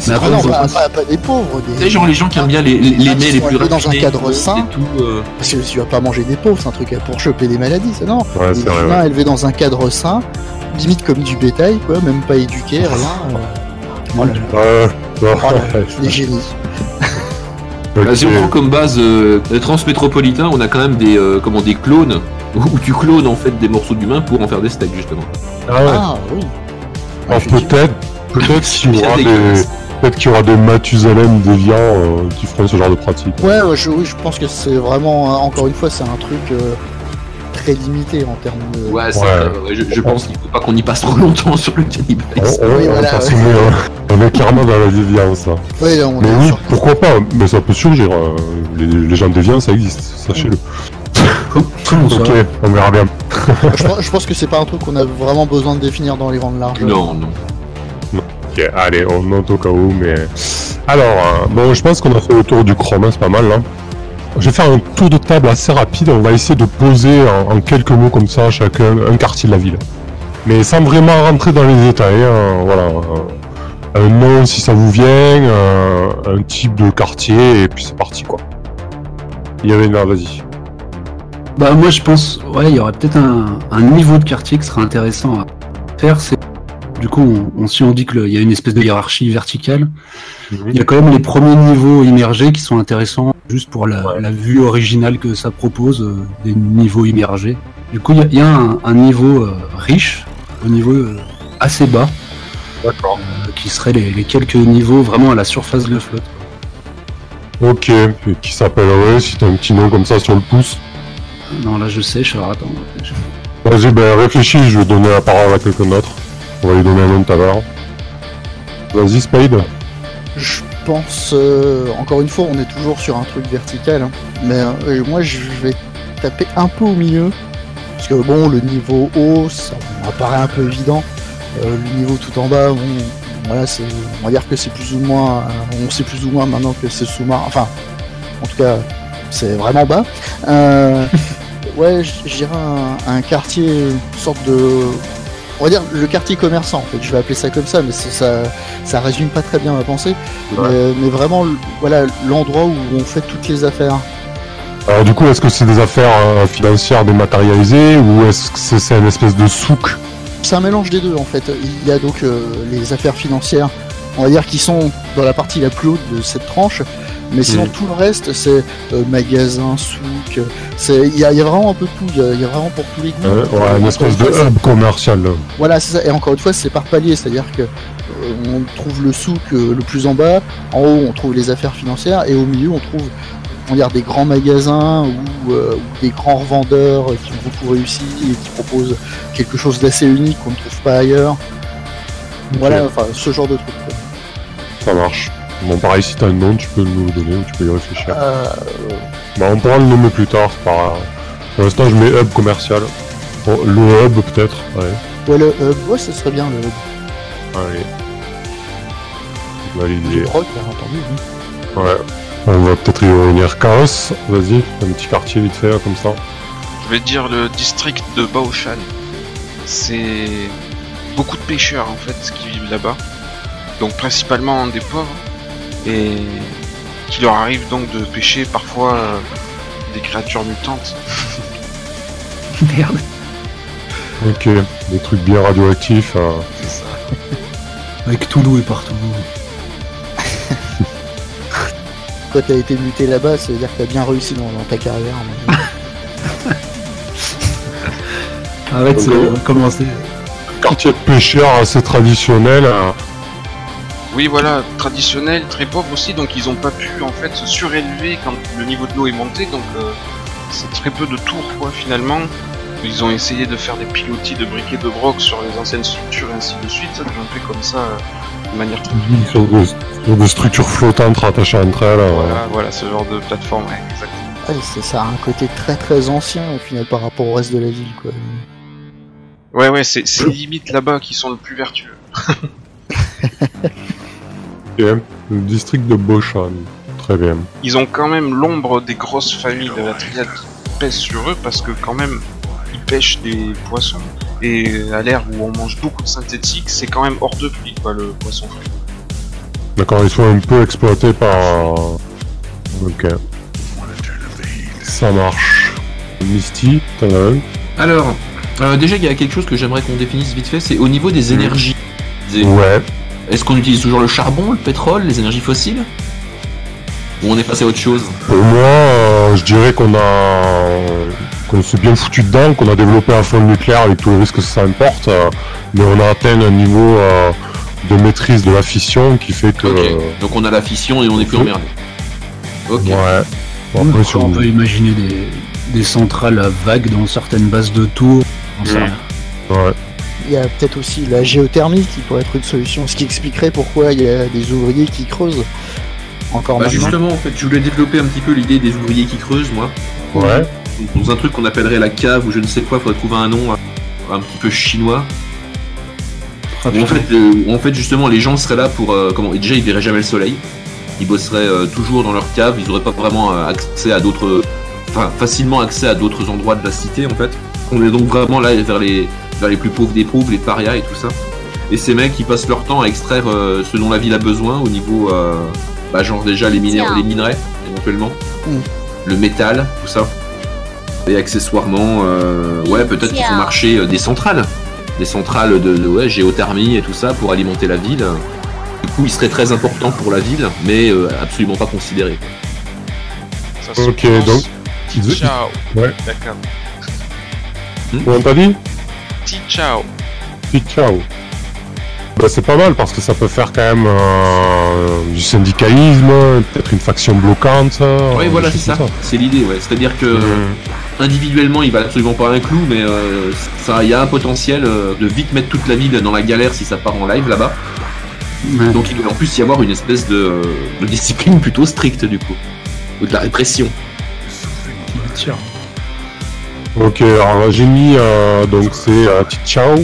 C'est Ah non, pas, pas- pas des pauvres, des... Genre les gens qui aiment bien les, les, les Ah, mets les plus élevés dans un cadre et sain. tout, euh, parce que tu vas pas manger des pauvres, c'est un truc pour choper des maladies, ça non. Ouais, vrai. humains ouais. élevés dans un cadre sain, limite comme du bétail, quoi, même pas éduqués, rien. euh, Voilà, ouais, voilà, ouais. des génies. Si on prend comme base euh, transmétropolitain, on a quand même des, euh, comment, des clones, où tu clones en fait des morceaux d'humain pour en faire des steaks justement. Ah ouais. Ah oui. Alors Effectivement. peut-être, peut-être qu'il y aura des, peut-être qu'il y aura des Mathusalem déviants euh, qui feront ce genre de pratique. Ouais, ouais, je, oui, je pense que c'est vraiment, euh, encore une fois, c'est un truc euh, très limité en termes de. Ouais, c'est Ouais. je, je pense qu'il faut pas qu'on y passe trop longtemps sur le cannibalisme. on- Oui, on voilà, passe- ouais. mais, euh, on est clairement dans la déviance. là. Ouais, là, on Mais oui, pourquoi pas Mais ça peut surgir. euh, les, les gens déviants, ça existe, sachez-le. Ok, on verra bien. je, pense, je pense que c'est pas un truc qu'on a vraiment besoin de définir dans les grandes larges. Non, non. Ok, allez, on note au cas où, mais... Alors, euh, bon, je pense qu'on a fait le tour du chrome, hein, c'est pas mal, là. Je vais faire un tour de table assez rapide, on va essayer de poser en, en quelques mots comme ça chacun un quartier de la ville. Mais sans vraiment rentrer dans les détails, hein, voilà. euh, un nom si ça vous vient, euh, un type de quartier, et puis c'est parti quoi. Il y avait une vas-y. Bah moi je pense, ouais, il y aurait peut-être un, un niveau de quartier qui serait intéressant à faire. C'est du coup, on, on, si on dit qu'il y a une espèce de hiérarchie verticale, il y a quand même les premiers niveaux immergés qui sont intéressants juste pour la, la vue originale que ça propose, euh, des niveaux immergés. Du coup, il y a, il y a un, un, niveau euh, riche, un niveau euh, assez bas, qui serait les, les, quelques niveaux vraiment à la surface de la flotte. Ok, et qui s'appellerait, si t'as un petit nom comme ça sur le pouce Non, là je sais, je attends. Vas-y, ben réfléchis, je vais donner la parole à quelqu'un d'autre. On va lui donner un nom tout à l'heure. Vas-y, Spade. Je pense, euh, encore une fois, on est toujours sur un truc vertical, hein. mais euh, moi je vais taper un peu au milieu, parce que bon, le niveau haut, ça m'apparaît un peu évident. Euh, le niveau tout en bas, bon, voilà, c'est, on va dire que c'est plus ou moins, on sait plus ou moins maintenant que c'est sous-marin. Enfin, en tout cas, c'est vraiment bas. ouais, je dirais un, un quartier, une sorte de on va dire le quartier commerçant en fait, je vais appeler ça comme ça, mais ça, ça résume pas très bien ma pensée. Ouais. Mais, mais, vraiment, voilà, l'endroit où on fait toutes les affaires. Alors du coup, est-ce que c'est des affaires euh, financières dématérialisées ou est-ce que c'est une espèce de souk? C'est un mélange des deux en fait. Il y a donc euh, les affaires financières, on va dire, qui sont dans la partie la plus haute de cette tranche. Mais sinon, mmh. tout le reste, c'est euh, magasin, souk. Il y a, y a, vraiment un peu tout. Il y, y, a vraiment pour tous les goûts. Euh, ouais, une espèce de hub commercial. Là. Voilà, c'est ça. Et encore une fois, c'est par palier. C'est-à-dire que euh, on trouve le souk euh, le plus en bas. En haut, on trouve les affaires financières. Et au milieu, on trouve on dire, des grands magasins ou, des grands revendeurs qui ont beaucoup réussi et qui proposent quelque chose d'assez unique qu'on ne trouve pas ailleurs. Okay. Voilà, enfin, ce genre de truc. Ça marche. Bon, pareil, si t'as un nom, tu peux nous le donner ou tu peux y réfléchir. Euh... Bah, on pourra le nommer plus tard, c'est pas grave. Pour l'instant, je mets hub commercial. Bon, le hub, peut-être, ouais. Ouais, le hub, ouais, ce serait bien le hub. Allez. Validé. Rock, bien entendu, oui. Ouais. On va peut-être y revenir. Chaos, vas-y, un petit quartier vite fait, là, comme ça. Je vais dire le district de Baoshan. C'est beaucoup de pêcheurs, en fait, qui vivent là-bas. Donc, principalement des pauvres et qui leur arrive donc de pêcher parfois euh, des créatures mutantes. Merde. Ok, des trucs bien radioactifs. Euh... C'est ça. Avec Toulouse et partout. Quand t'as été muté là-bas, ça veut dire que t'as bien réussi dans, dans ta carrière. Arrête, c'est euh, commencer. Quartier de pêcheurs assez traditionnel. Hein. Oui, voilà, traditionnel, très pauvre aussi, donc ils ont pas pu en fait se surélever quand le niveau de l'eau est monté, donc euh, c'est très peu de tours quoi finalement. Ils ont essayé de faire des pilotis de briquets de broc sur les anciennes structures et ainsi de suite, ça devient fait comme ça euh, de manière très sur des, sur des structures flottantes rattachées entre elles. Voilà, ouais. voilà ce genre de plateforme, ouais, exactement. Ouais, ça a un côté très très ancien au final par rapport au reste de la ville quoi. Ouais, ouais, c'est limite là-bas qui sont le plus vertueux. Okay. Le district de Boshan. Très bien. Ils ont quand même l'ombre des grosses familles de la triade qui pèsent sur eux parce que quand même ils pêchent des poissons et à l'ère où on mange beaucoup de synthétiques, c'est quand même hors de prix quoi le poisson frit. D'accord, ils sont un peu exploités par. Ok. Ça marche. Misty, t'en as un Alors, euh, déjà il y a quelque chose que j'aimerais qu'on définisse vite fait, c'est au niveau des énergies. Des... Ouais. Est-ce qu'on utilise toujours le charbon, le pétrole, les énergies fossiles Ou on est passé à autre chose Pour moi, euh, je dirais qu'on a qu'on s'est bien foutu dedans, qu'on a développé un fond nucléaire avec tous les risques que ça importe, euh, mais on a atteint un niveau euh, de maîtrise de la fission qui fait que. Okay. Donc on a la fission et on est plus emmerdé. Ok. Ouais. Bon, après, on peut imaginer des, des, centrales à vagues dans certaines bases de tours. Mmh. Ouais. Il y a peut-être aussi la géothermie qui pourrait être une solution, ce qui expliquerait pourquoi il y a des ouvriers qui creusent encore bah Justement, en fait, je voulais développer un petit peu l'idée des ouvriers qui creusent, moi. Ouais. Dans un truc qu'on appellerait la cave ou je ne sais quoi, faudrait trouver un nom un petit peu chinois. Ah, fait, euh, en fait, justement, les gens seraient là pour. Euh, comment Déjà, ils verraient jamais le soleil. Ils bosseraient euh, toujours dans leur cave. Ils n'auraient pas vraiment accès à d'autres. Enfin, facilement accès à d'autres endroits de la cité, en fait. On est donc vraiment là vers les, vers les plus pauvres des pauvres, les parias et tout ça. Et ces mecs, ils passent leur temps à extraire euh, ce dont la ville a besoin au niveau, euh, bah, genre déjà les, minéraux, les minerais, éventuellement, Mm. le métal, tout ça. Et accessoirement, euh, ouais, peut-être qu'ils font marcher euh, des centrales. Des centrales de, de- ouais, géothermie et tout ça pour alimenter la ville. Du coup, il serait très important pour la ville, mais euh, absolument pas considéré. Ça Ok, donc- Tichao. Ouais. D'accord. Comment t'as dit? Tichao. Puis ciao. Bah, c'est pas mal parce que ça peut faire quand même euh, du syndicalisme, peut-être une faction bloquante. euh, Oui, voilà, c'est ça. C'est l'idée, ouais. C'est-à-dire que Mhm. individuellement, il va absolument pas un clou, mais euh, ça, il y a un potentiel euh, de vite mettre toute la ville dans la galère si ça part en live là-bas. Ouais. Donc il doit en plus y avoir une espèce de, de discipline plutôt stricte du coup, ou de la répression. Tiens. Ok, alors j'ai mis euh, donc c'est euh, ciao.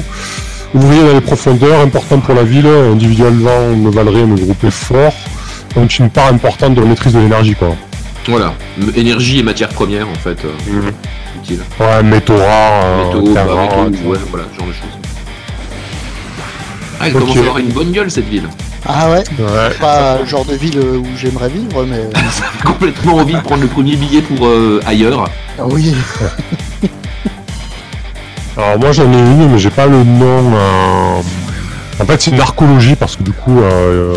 Ouvrier dans les profondeurs, important pour la ville, individuellement me valerait me grouper fort. Donc une part importante de la maîtrise de l'énergie quoi. Voilà, énergie et matière première en fait, euh, utile. Ouais, métaux rares, euh, Métaux, bah, métaux, ouais, voilà, ce genre de choses. Ah, elle commence à avoir une bonne gueule cette ville. Ah ouais Ouais. Pas le genre de ville où j'aimerais vivre, mais. Complètement envie de prendre le premier billet pour euh, ailleurs. Ah oui, Alors moi j'en ai une mais j'ai pas le nom. euh, En fait c'est une archéologie parce que du coup euh, euh,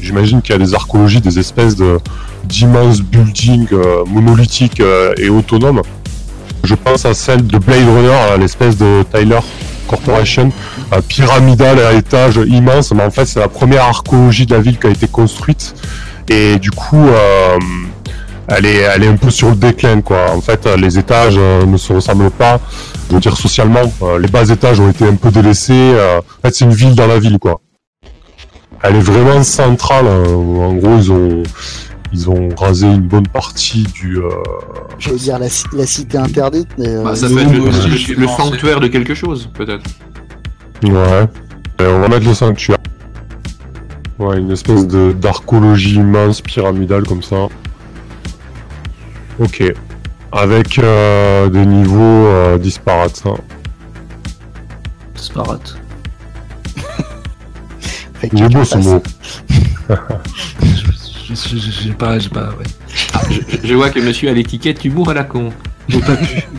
j'imagine qu'il y a des archéologies, des espèces de d'immenses buildings euh, monolithiques euh, et autonomes. Je pense à celle de Blade Runner, là, l'espèce de Tyler Corporation, euh, pyramidale à étage immense, mais en fait c'est la première archéologie de la ville qui a été construite et du coup euh, elle est, elle est un peu sur le déclin quoi. En fait les étages euh, ne se ressemblent pas je veux dire socialement, euh, les bas étages ont été un peu délaissés. euh, en fait, c'est une ville dans la ville, quoi. Elle est vraiment centrale. euh, en gros, ils ont ils ont rasé une bonne partie du. euh, j'allais dire la, ci- la cité interdite, mais. euh, Bah, ça nous, peut être le, aussi, le- je sanctuaire de quelque chose, peut-être. Ouais. Et on va mettre le sanctuaire. Ouais, une espèce de d'archéologie immense, pyramidale comme ça. Ok. Avec euh, des niveaux euh, disparates. hein. Disparate. fait Il est beau ce mot. Je- je- je- J'ai pas, j'ai pas, ouais. Je, je vois que monsieur a l'étiquette humour à la con. J'ai pas pu.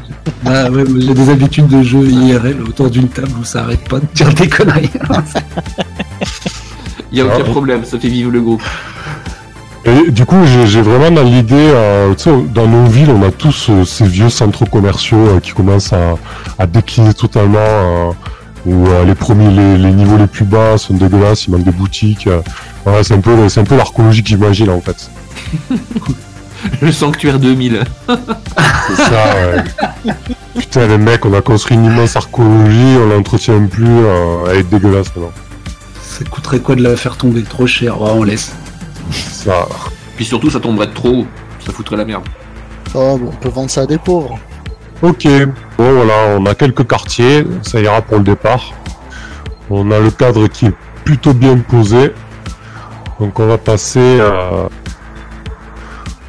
Ah ouais, j'ai des habitudes de jeu IRL autour d'une table où ça arrête pas de dire des conneries. Il y a aucun Ah. problème, ça fait vivre le groupe. Et du coup, j'ai vraiment dans l'idée, euh, tu sais, dans nos villes, on a tous euh, ces vieux centres commerciaux euh, qui commencent à, à décliner totalement, euh, où euh, les premiers, les, les niveaux les plus bas sont dégueulasses, il manque des boutiques. Voilà, c'est un peu, c'est un peu l'archéologie que j'imagine en fait. Le sanctuaire 2000. C'est ça. ouais. Putain, les mecs, on a construit une immense archéologie, on l'entretient plus, euh, elle est dégueulasse maintenant. Ça coûterait quoi de la faire tomber Trop cher, ouais, on laisse. Ça. Puis surtout, ça tomberait de trop haut. Ça foutrait la merde. Oh, bon, on peut vendre ça à des pauvres. Ok, bon voilà, on a quelques quartiers, ça ira pour le départ. On a le cadre qui est plutôt bien posé. Donc on va passer euh,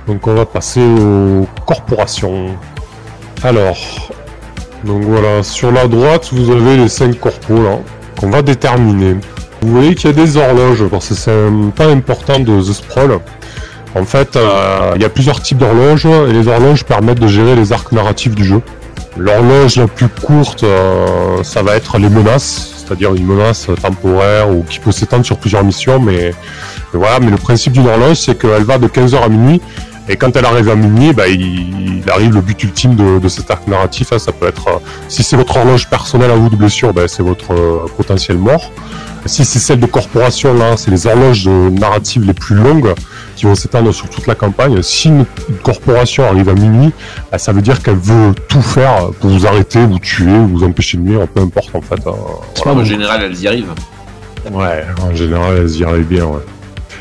donc on va passer aux corporations. Alors, donc voilà, sur la droite vous avez les cinq corpos là qu'on va déterminer. Vous voyez qu'il y a des horloges parce que c'est un pas important de The Sprawl. En fait, euh, il y a plusieurs types d'horloges et les horloges permettent de gérer les arcs narratifs du jeu. L'horloge la plus courte, euh, ça va être les menaces, c'est-à-dire une menace temporaire ou qui peut s'étendre sur plusieurs missions, mais, mais voilà. Mais le principe d'une horloge, c'est qu'elle va de 15h à minuit, et quand elle arrive à minuit, bah, il, il arrive le but ultime de, de cet arc narratif. hein. Ça peut être, euh, si c'est votre horloge personnelle à vous de blessure, bah, c'est votre euh, potentiel mort. Si c'est celle de corporation, là, c'est les horloges euh, narratives les plus longues qui vont s'étendre sur toute la campagne. Si une, une corporation arrive à minuit, bah, ça veut dire qu'elle veut tout faire pour vous arrêter, vous tuer, vous empêcher de nuire, peu importe en fait. hein. Voilà. En général, elles y arrivent. Ouais, en général, elles y arrivent bien, ouais.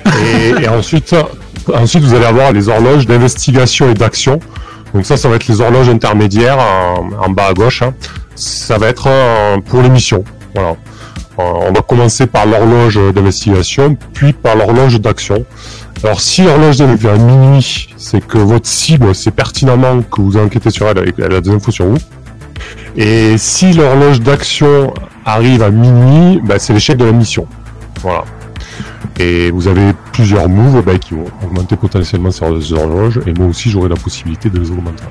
Et, et ensuite, ensuite, vous allez avoir les horloges d'investigation et d'action. Donc ça, ça va être les horloges intermédiaires en, bas à gauche. hein. Ça va être euh, pour les missions. Voilà. Euh, on va commencer par l'horloge d'investigation, puis par l'horloge d'action. Alors si l'horloge est à minuit, c'est que votre cible, c'est pertinemment que vous enquêtez sur elle et qu'elle a des infos sur vous. Et si l'horloge d'action arrive à minuit, bah, c'est l'échec de la mission. Voilà. Et vous avez plusieurs moves bah, qui vont augmenter potentiellement ces horloges, et moi aussi j'aurai la possibilité de les augmenter.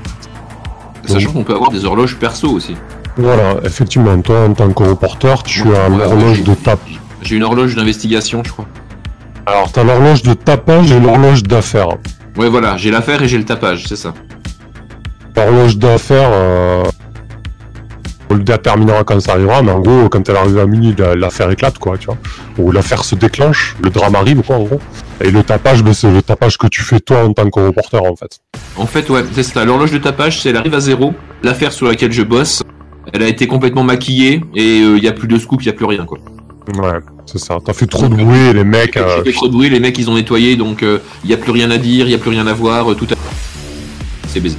Sachant qu'on peut avoir des horloges perso aussi. Voilà, effectivement, toi en tant que reporter, tu as voilà, l'horloge de tape. J'ai une horloge d'investigation, je crois. Alors t'as l'horloge de tapage et l'horloge d'affaires. Ouais, voilà, j'ai l'affaire et j'ai le tapage, c'est ça. L'horloge d'affaires, euh, on le déterminera quand ça arrivera, mais en gros, quand elle arrive à minuit, la- l'affaire éclate, quoi, tu vois. Ou l'affaire se déclenche, le drame arrive, quoi, en gros. Et le tapage, ben, c'est le tapage que tu fais toi en tant que reporter, en fait. En fait, ouais, c'est ça. L'horloge de tapage, c'est elle arrive à zéro. L'affaire sur laquelle je bosse, elle a été complètement maquillée et il y a plus de scoop, il y a plus rien, quoi. Ouais, c'est ça. T'as fait trop de bruit, les mecs. euh, J'ai fait trop de bruit, les mecs ils ont nettoyé, donc il y a plus rien à dire, il y a plus rien à voir, euh, tout a... C'est baisé.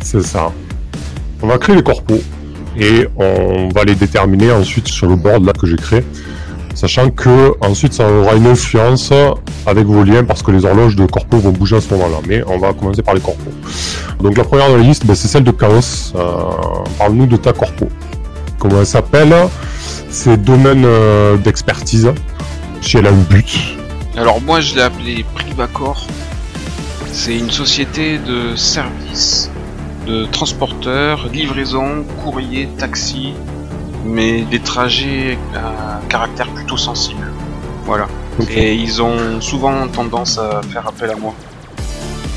C'est ça. On va créer les corpos et on va les déterminer ensuite sur le board là que j'ai créé. Sachant que ensuite ça aura une influence avec vos liens parce que les horloges de corpos vont bouger à ce moment-là. Mais on va commencer par les corpos. Donc la première de la liste, ben, c'est celle de Chaos. Euh, Parle-nous de ta corpo. Comment elle s'appelle? C'est domaine euh, d'expertise. Si elle a un but. Alors moi je l'ai appelé Privacor. C'est une société de services, de transporteurs, livraison, courrier, taxi, mais des trajets à caractère plutôt sensible. Voilà. Et ils ont souvent tendance à faire appel à moi.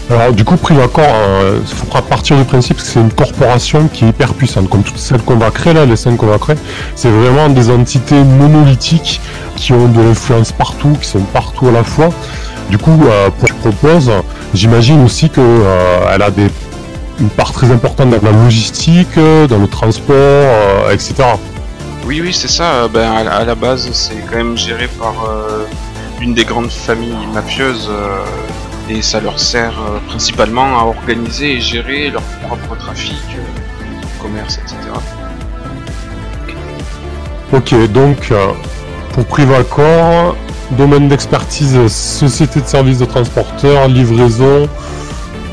Alors du coup, Privacor, euh, il faudra partir du principe que c'est une corporation qui est hyper puissante, comme toutes celles qu'on va créer là, les cinq qu'on va créer. C'est vraiment des entités monolithiques qui ont de l'influence partout, qui sont partout à la fois. Du coup, euh, pour tu proposes, j'imagine aussi que euh, elle a des une part très importante dans la logistique, euh, dans le transport, euh, etc. Oui, oui, c'est ça. euh, Ben, à, la- base, c'est quand même géré par euh, une des grandes familles mafieuses euh, et ça leur sert principalement à organiser et gérer leur propre trafic, commerce, etc. Ok, donc pour Privacor, domaine d'expertise, société de services de transporteurs, livraison,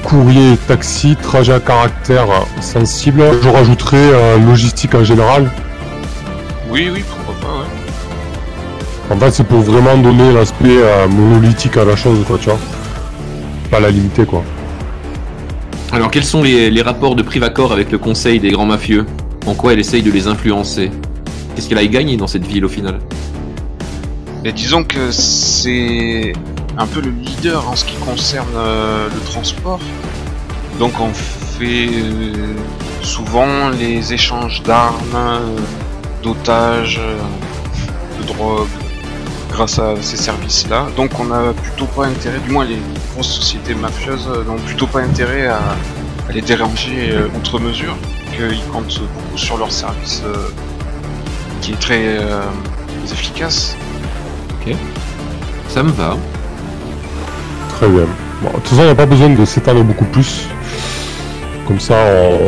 courrier, taxi, trajet à caractère sensible. Je rajouterai euh, logistique en général. Oui, oui, pourquoi pas, ouais. En fait, c'est pour vraiment donner l'aspect euh, monolithique à la chose, quoi, tu vois. Pas la limiter, quoi. Alors quels sont les, les rapports de Privacor avec le conseil des grands mafieux? En quoi elle essaye de les influencer? Qu'est-ce qu'elle a gagné dans cette ville au final? Mais disons que c'est un peu le leader en ce qui concerne euh, le transport. Donc on fait euh, souvent les échanges d'armes, euh, d'otages, de drogue, grâce à ces services-là. Donc on a plutôt pas intérêt, du moins les grosses sociétés mafieuses n'ont plutôt pas intérêt à, les déranger outre mesure, qu'ils comptent beaucoup sur leur service qui est très efficace. Ça me va. Très bien. Bon, de toute façon, on n'a pas besoin de s'étendre beaucoup plus. Comme ça,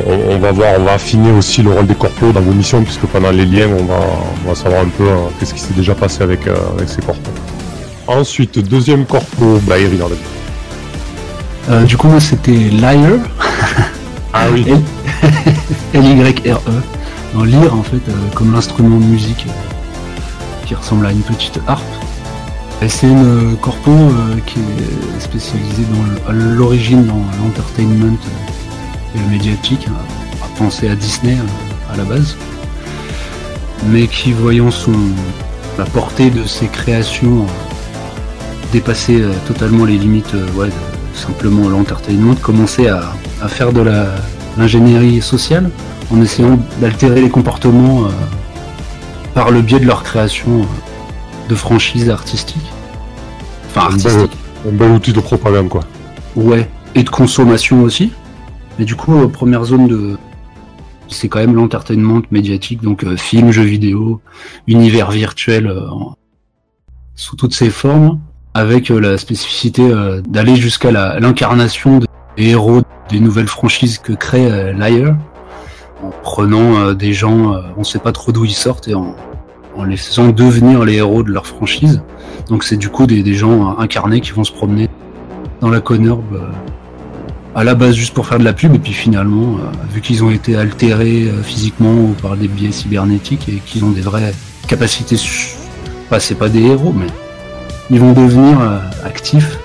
on, va voir, on va affiner aussi le rôle des corpos dans vos missions, puisque pendant les liens, on va, on va savoir un peu euh, qu'est-ce qui s'est déjà passé avec, euh, avec ces corpos. Ensuite, deuxième corpo, bah, vas-y. Euh, du coup, moi, c'était Lyre. Ah oui. L-Y-R-E. Dans Lyre, en fait, euh, comme l'instrument de musique euh, qui ressemble à une petite harpe. Une euh, corpo euh, qui est spécialisée dans l'origine dans l'entertainment euh, et le médiatique, hein, à penser à Disney euh, à la base, mais qui, voyant son la portée de ses créations dépasser totalement les limites de simplement l'entertainment, commençait à, à faire de l'ingénierie sociale en essayant d'altérer les comportements par le biais de leur création de franchises artistiques. Enfin, artistiques. un bel outil de propagande, quoi. Ouais, et de consommation aussi. Mais du coup, euh, première zone de. C'est quand même l'entertainment médiatique, donc euh, film, jeux vidéo, univers virtuel euh, sous toutes ses formes, avec euh, la spécificité d'aller jusqu'à la- l'incarnation des héros des nouvelles franchises que crée Lyre, en prenant des gens, on sait pas trop d'où ils sortent, et en, en les faisant devenir les héros de leur franchise. Donc c'est du coup des, gens incarnés qui vont se promener dans la Conurbe euh, à la base juste pour faire de la pub, et puis finalement, euh, vu qu'ils ont été altérés euh, physiquement par des biais cybernétiques et qu'ils ont des vraies capacités, su- enfin, c'est pas des héros, mais ils vont devenir actifs,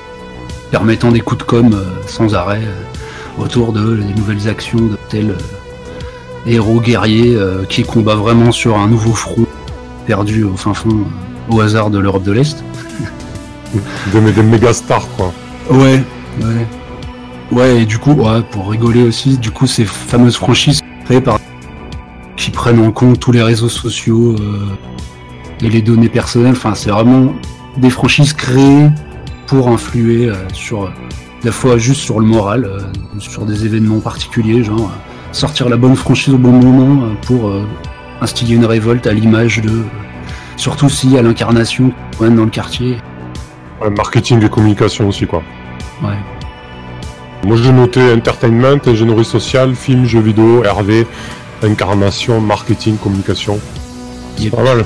permettant des coups de com sans arrêt autour de des nouvelles actions de tels euh, héros guerriers euh, qui combat vraiment sur un nouveau front perdu au fin fond, au hasard de l'Europe de l'Est. Des, des méga stars, quoi. Ouais, ouais. Ouais, et du coup, ouais, pour rigoler aussi, du coup, ces fameuses franchises créées par qui prennent en compte tous les réseaux sociaux euh, et les données personnelles. Enfin, c'est vraiment des franchises créées pour influer euh, sur euh, la fois juste sur le moral, euh, sur des événements particuliers, genre sortir la bonne franchise au bon moment pour instiller une révolte à l'image de, surtout si à l'incarnation ouais, dans le quartier. Ouais, marketing et communication aussi, quoi. Ouais. Moi, j'ai noté entertainment, ingénierie sociale, film, jeux vidéo, RV, incarnation, marketing, communication. C'est pas mal.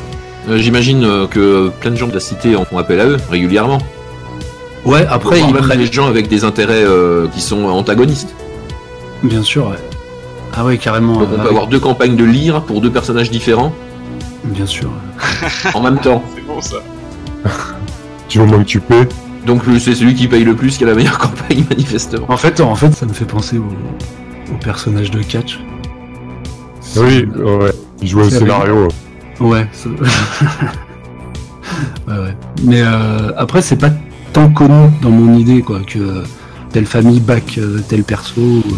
Euh, J'imagine euh, que plein de gens de la cité en font appel à eux régulièrement. Ouais, après ils prennent des gens avec des intérêts euh, qui sont antagonistes. Bien sûr, ouais. Ah ouais, carrément. Donc on euh, peut avoir deux campagnes de lire pour deux personnages différents Bien sûr. en même temps. C'est bon ça. Du moment que tu paies. Donc c'est celui qui paye le plus qui a la meilleure campagne manifestement. En fait, en fait, ça me fait penser au, au personnage de catch. Oui, ouais. Il un C'est scénario. Ouais. ça- ouais, ouais. Mais euh, après, c'est pas tant connu dans mon idée, quoi, que telle famille back euh, tel perso. ou, euh,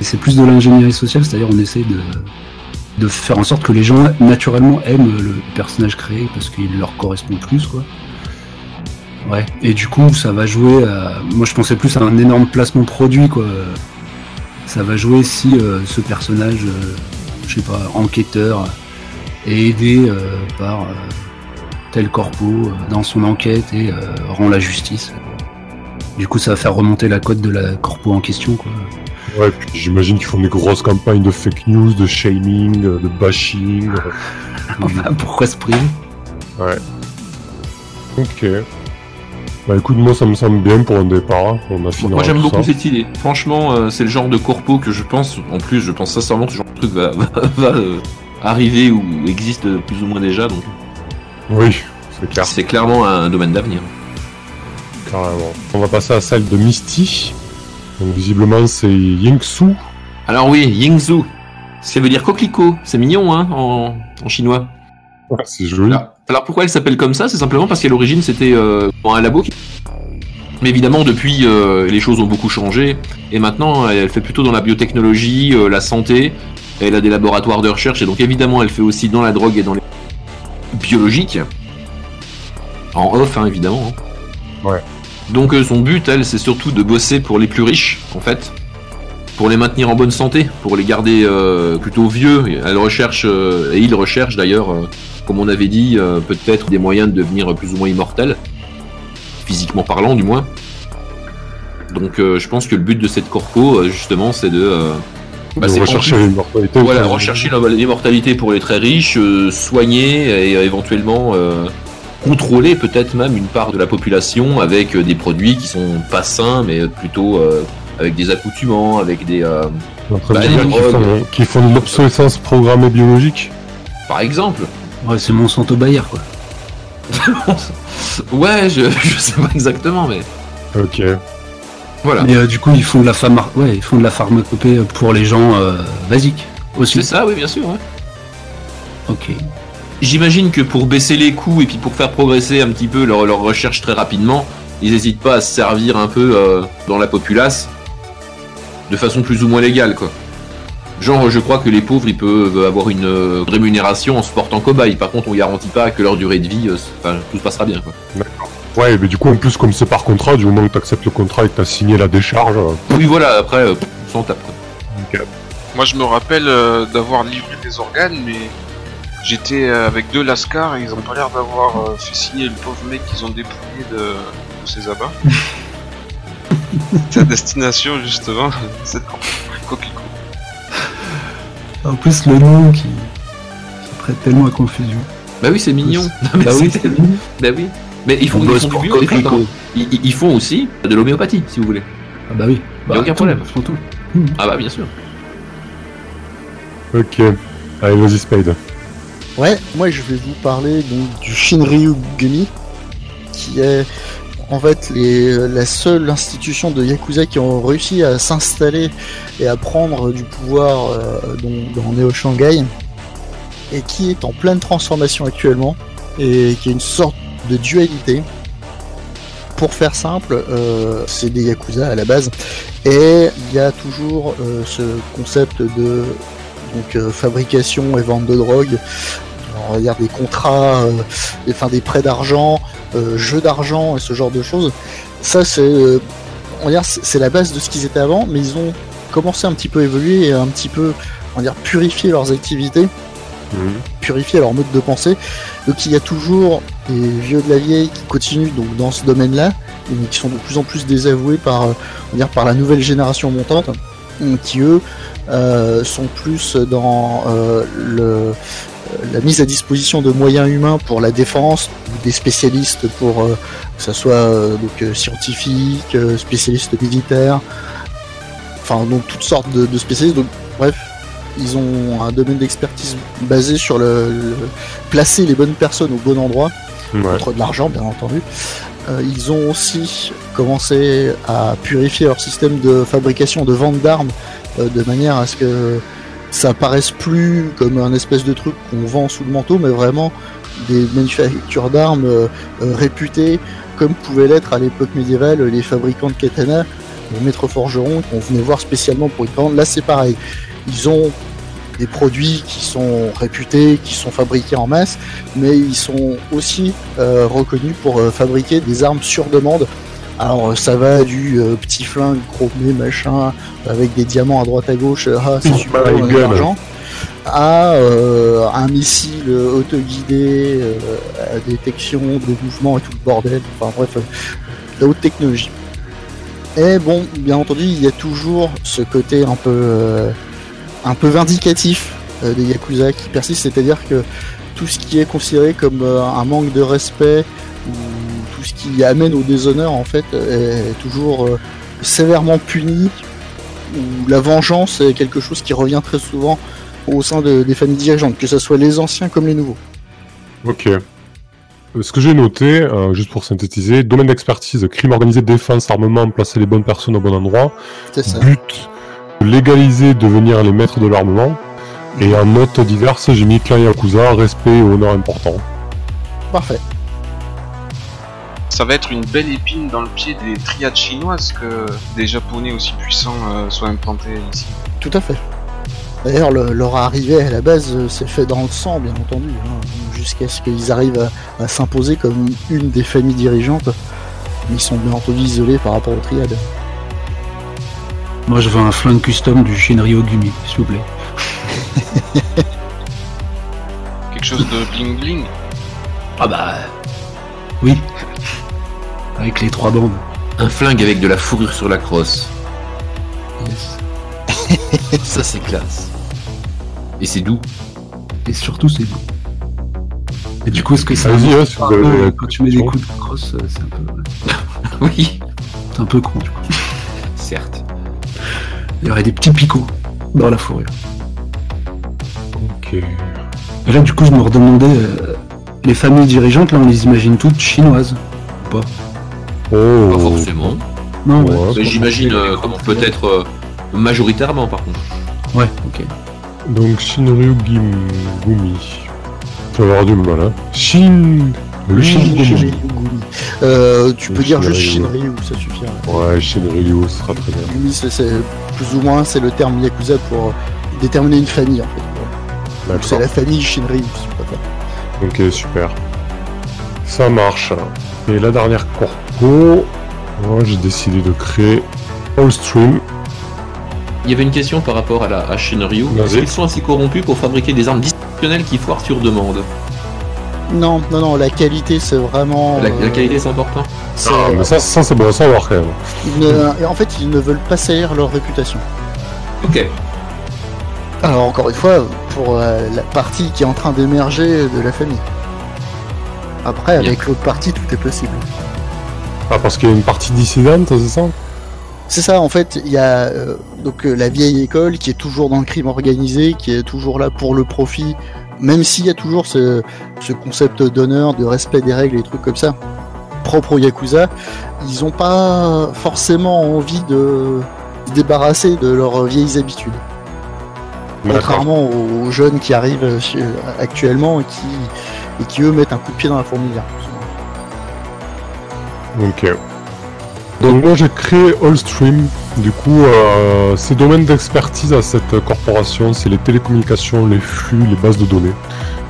c'est plus de l'ingénierie sociale, c'est-à-dire on essaie de, faire en sorte que les gens naturellement aiment le personnage créé parce qu'il leur correspond plus, quoi. Ouais. Et du coup, ça va jouer. Moi, je pensais plus à un énorme placement produit, quoi. Ça va jouer si euh, ce personnage, euh, je sais pas, enquêteur, est aidé euh, par euh, tel corpo dans son enquête et rend la justice. Du coup, ça va faire remonter la cote de la corpo en question, quoi. Ouais, puis j'imagine qu'ils font des grosses campagnes de fake news, de shaming, euh, de bashing. Enfin, pourquoi se priver? Ok. Bah écoute, moi ça me semble bien pour un départ. On a fini Moi j'aime beaucoup ça. cette idée. Franchement, euh, c'est le genre de corpo que je pense, en plus, je pense sincèrement que ce genre de truc va, va, va, euh, arriver ou existe plus ou moins déjà. Donc Oui, c'est clair, c'est clairement un domaine d'avenir. carrément. On va passer à celle de Misty. Donc visiblement c'est Yingsu. Alors oui, Yingzhu. Ça veut dire coquelicot. C'est mignon, hein, en, en chinois. Ouais, c'est joli. Alors, alors pourquoi elle s'appelle comme ça? C'est simplement parce qu'à l'origine c'était euh, un labo. qui- Mais évidemment depuis euh, les choses ont beaucoup changé et maintenant elle fait plutôt dans la biotechnologie, euh, la santé. Elle a des laboratoires de recherche et donc évidemment elle fait aussi dans la drogue et dans les biologiques. En off hein, évidemment. hein. Ouais. Donc euh, son but elle c'est surtout de bosser pour les plus riches en fait. Pour les maintenir en bonne santé, pour les garder euh, plutôt vieux. Elle recherche, euh, et il recherche d'ailleurs, euh, comme on avait dit, peut-être des moyens de devenir plus ou moins immortel, physiquement parlant du moins. Donc je pense que le but de cette corpo, justement, c'est de... bah, de rechercher l'immortalité. voilà, rechercher l'immortalité pour les très riches, soigner et éventuellement contrôler peut-être même une part de la population avec euh, des produits qui sont pas sains, mais plutôt euh, avec des accoutuments, avec des... euh, Bah, drogues. font, qu'ils font de l'obsolescence programmée biologique. par exemple. Ouais, c'est Monsanto Bayer, quoi. Ouais, je, je sais pas exactement, mais Ok. voilà. Mais euh, du coup, ils font de la pharma... ouais, ils font de la pharmacopée pour les gens euh, basiques aussi. C'est ça, oui, bien sûr. ouais. Ok. J'imagine que pour baisser les coûts et puis pour faire progresser un petit peu leur, leur recherche très rapidement, ils n'hésitent pas à se servir un peu euh, dans la populace de façon plus ou moins légale, quoi. Genre, je crois que les pauvres, ils peuvent avoir une euh, rémunération en se portant cobaye. Par contre, on garantit pas que leur durée de vie, euh, tout se passera bien, quoi. Ouais, mais du coup, en plus, comme c'est par contrat, du moment que tu acceptes le contrat et que tu as signé la décharge, euh, Oui, voilà, après, euh, on s'en tape. quoi. Moi, je me rappelle euh, d'avoir livré des organes, mais j'étais euh, avec deux lascars et ils ont pas l'air d'avoir euh, fait signer le pauvre mec qu'ils ont dépouillé de, de ses abats. C'est à destination, justement, cette coquelicot. En plus, le nom qui, qui prête tellement à confusion. Bah oui, c'est mignon. Non, mais Bah oui, c'est- c'est mignon. bah oui. Mais ils font, On ils font du bio, attends. ils, ils- ils font aussi de l'homéopathie, si vous voulez. Ah bah oui. Y a Bah, aucun tout, problème. ils font tout. Ah bah bien sûr. Ok. Allez, vas-y, Spade. Ouais, moi je vais vous parler donc du Shinryu Gumi, qui est en fait la seule institution de Yakuza qui ont réussi à s'installer et à prendre du pouvoir euh, dans, dans Neo Shanghai, et qui est en pleine transformation actuellement, et qui est une sorte de dualité. Pour faire simple, euh, c'est des Yakuza à la base, et il y a toujours euh, ce concept de donc, euh, fabrication et vente de drogue on va dire des contrats, euh, des, enfin, des prêts d'argent, euh, jeux d'argent et ce genre de choses. Ça, c'est, on va dire, c'est la base de ce qu'ils étaient avant, mais ils ont commencé un petit peu à évoluer et un petit peu, on va dire, purifier leurs activités, purifier leur mode de pensée. Donc il y a toujours des vieux de la vieille qui continuent donc dans ce domaine-là, mais qui sont de plus en plus désavoués par, on va dire, par la nouvelle génération montante, qui eux euh, sont plus dans euh, le la mise à disposition de moyens humains pour la défense, ou des spécialistes pour euh, que ce soit donc scientifiques, euh, spécialistes militaires, enfin donc toutes sortes de, de spécialistes. Donc bref, ils ont un domaine d'expertise basé sur le, le- placer les bonnes personnes au bon endroit Ouais. contre de l'argent, bien entendu. Ils ont aussi commencé à purifier leur système de fabrication, de vente d'armes, euh, de manière à ce que ça paraisse plus comme un espèce de truc qu'on vend sous le manteau, mais vraiment des manufactures d'armes euh, euh, réputées, comme pouvaient l'être à l'époque médiévale les fabricants de katana, les maîtres forgerons qu'on venait voir spécialement pour y prendre. Là, c'est pareil. Ils ont des produits qui sont réputés, qui sont fabriqués en masse, mais ils sont aussi reconnus pour fabriquer des armes sur demande. Alors euh, ça va du euh, petit flingue chromé machin avec des diamants à droite à gauche, euh, ah c'est super, l'argent, à euh, un missile autoguidé à détection de mouvement et tout le bordel. Enfin bref, la haute technologie. Et bon, bien entendu, il y a toujours ce côté un peu un peu vindicatif des Yakuza qui persiste, c'est-à-dire que tout ce qui est considéré comme un manque de respect ou tout ce qui amène au déshonneur en fait est toujours euh, sévèrement puni ou la vengeance est quelque chose qui revient très souvent au sein de- des familles dirigeantes, que ce soit les anciens comme les nouveaux. Ok. Euh, Ce que j'ai noté, euh, juste pour synthétiser, domaine d'expertise, crime organisé, défense, armement, placer les bonnes personnes au bon endroit. C'est ça. But, légaliser, devenir les maîtres de l'armement. Et en notes diverses, j'ai mis clan Yakuza, respect et honneur important. Parfait. Ça va être une belle épine dans le pied des triades chinoises que des japonais aussi puissants euh, soient implantés ici. Tout à fait. D'ailleurs, le- leur arrivée à la base euh, s'est fait dans le sang, bien entendu, hein, jusqu'à ce qu'ils arrivent à, à s'imposer comme une des familles dirigeantes. Ils sont bien entendu isolés par rapport aux triades. Moi, je veux un flingue custom du Shinryu Gumi, s'il vous plaît. Quelque chose de bling bling. Ah bah. Oui. Avec les trois bandes. Un flingue avec de la fourrure sur la crosse. Ça c'est classe. Et c'est doux. Et surtout, c'est beau. Et du coup, est-ce que ça. Si avez- Quand tu mets des coups de crosse, euh, c'est un peu. Oui. C'est un peu con, du coup. Certes. Il y aurait des petits picots dans la fourrure. Ok. Et là, du coup, je me redemandais. euh, les familles dirigeantes, là, on les imagine toutes chinoises. Ou pas? Oh. Pas forcément. Non, Ouais. Mais j'imagine euh, comment peut-être euh, majoritairement par contre. Ouais, ok. Donc Shinryu Gim... Gumi. Tu vas avoir du mal, hein. Shin... Le Shinryu Shinryu Gumi. Gumi. Euh, tu Le peux dire juste Shinryu. Shinryu, ça suffira. Ouais, Shinryu, ce sera très bien. Gumi, c'est plus ou moins c'est le terme Yakuza pour euh, déterminer une famille en fait. C'est la famille Shinryu, si tu préfères. Ok, super. Ça marche. Et la dernière moi j'ai décidé de créer Allstream. Il y avait une question par rapport à la à Shinryu. Qu'ils sont assez corrompus pour fabriquer des armes dysfonctionnelles qui foirent sur demande Non, non, non, la qualité c'est vraiment. la, la euh, qualité c'est important Ah, mais ça, ça c'est bon à savoir quand même. ils ne- et en fait, ils ne veulent pas salir leur réputation. Ok. Alors encore une fois, pour euh, la partie qui est en train d'émerger de la famille. Après, Bien. avec l'autre partie, tout est possible. Ah, parce qu'il y a une partie dissidente, c'est ça? C'est ça, en fait, il y a euh, donc euh, la vieille école qui est toujours dans le crime organisé, qui est toujours là pour le profit, même s'il y a toujours ce, ce concept d'honneur, de respect des règles et des trucs comme ça, propre au Yakuza, ils ont pas forcément envie de se débarrasser de leurs vieilles habitudes. Contrairement aux jeunes qui arrivent actuellement et qui, et qui eux mettent un coup de pied dans la fourmilière. Ok. Donc moi j'ai créé Allstream. Du coup, euh, ces domaines d'expertise à cette corporation, c'est les télécommunications, les flux, les bases de données.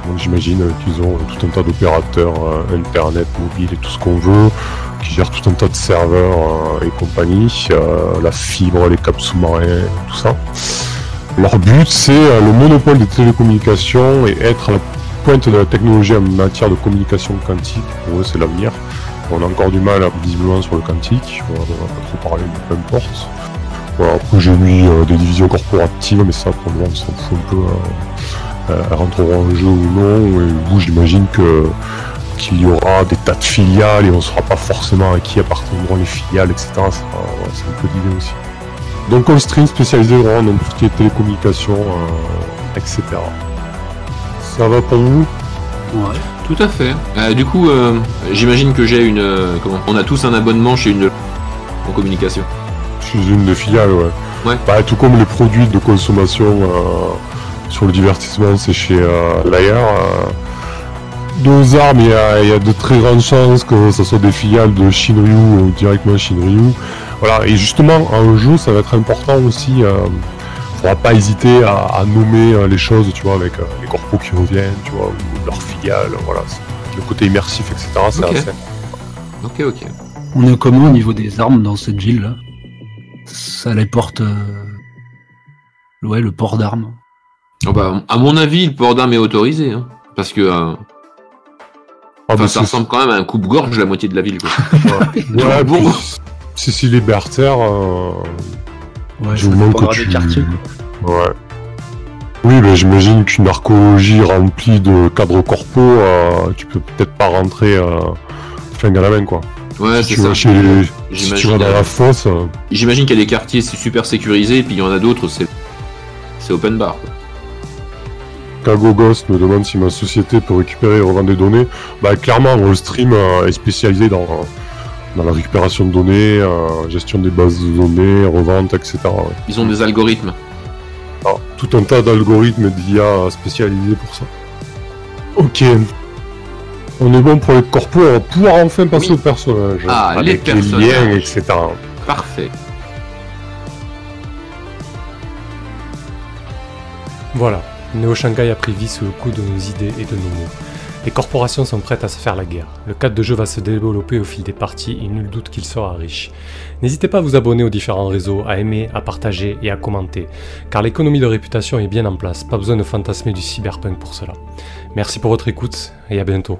Donc j'imagine euh, qu'ils ont tout un tas d'opérateurs, euh, internet, mobile et tout ce qu'on veut, qui gèrent tout un tas de serveurs euh, et compagnie, la fibre, les câbles sous-marins, tout ça. Leur but c'est le monopole des télécommunications et être à la pointe de la technologie en matière de communication quantique. Pour eux c'est l'avenir. On a encore du mal, visiblement, sur le quantique. On va pas trop parler, mais peu importe. Après, j'ai mis euh, des divisions corporatives, mais ça, pour le moment, on s'en fout un peu. euh, euh, elles rentreront en jeu ou non. Et vous, j'imagine que qu'il y aura des tas de filiales et on ne saura pas forcément à qui appartiendront les filiales, etc. C'est un peu l'idée aussi. Donc, on stream spécialisé dans tout ce qui est télécommunications, euh, etc. Ça va pour vous? Ouais. Tout à fait. Euh, du coup, euh, j'imagine que j'ai une. euh, comment On a tous un abonnement chez une en communication. Chez une des filiales, ouais. Ouais. Bah, tout comme les produits de consommation euh, sur le divertissement, c'est chez euh, Layer. euh. Nos armes, il y, a, il y a de très grandes chances que ce soit des filiales de Shinryu ou directement Shinryu. Voilà, et justement, en jeu, ça va être important aussi. Euh, faudra pas hésiter à, à nommer euh, les choses, tu vois, avec euh, les corpos qui reviennent, tu vois, ou leurs filiales, voilà. Le côté immersif, etc., c'est Ok. assez Ok, ok. On est comment au niveau des armes dans cette ville là Ça les porte. euh, Ouais, le port d'armes. Oh, bah, à mon avis, le port d'armes est autorisé. hein, parce que euh, Ah, enfin, bah, ça ressemble quand même à un coupe-gorge la moitié de la ville. Quoi. Ouais, Bon. si c'est libertaire, euh, Ouais, du moment que tu... des quartiers, Ouais. Oui, mais j'imagine qu'une archéologie remplie de cadres corpaux, euh, tu peux peut-être pas rentrer euh, flingue à la main, quoi. Ouais, si c'est tu ça. vas chez les... si tu vas dans la fosse... euh, j'imagine qu'il y a des quartiers c'est super sécurisés, puis il y en a d'autres, c'est c'est open bar. quoi. Kago Ghost me demande si ma société peut récupérer et revendre des données. Bah clairement, Wallstream euh, est spécialisé dans, dans la récupération de données, euh, gestion des bases de données, revente, etc. ouais. Ils ont des algorithmes. Alors, tout un tas d'algorithmes et d'IA spécialisés pour ça. Ok. On est bon pour les corpos, on va pouvoir enfin passer Oui. aux personnages. Ah, les personnages. liens, etc. Parfait. Voilà, Neo Shanghai a pris vie sous le coup de nos idées et de nos mots. Les corporations sont prêtes à se faire la guerre. Le cadre de jeu va se développer au fil des parties et nul doute qu'il sera riche. N'hésitez pas à vous abonner aux différents réseaux, à aimer, à partager et à commenter, car l'économie de réputation est bien en place, pas besoin de fantasmer du cyberpunk pour cela. Merci pour votre écoute et à bientôt.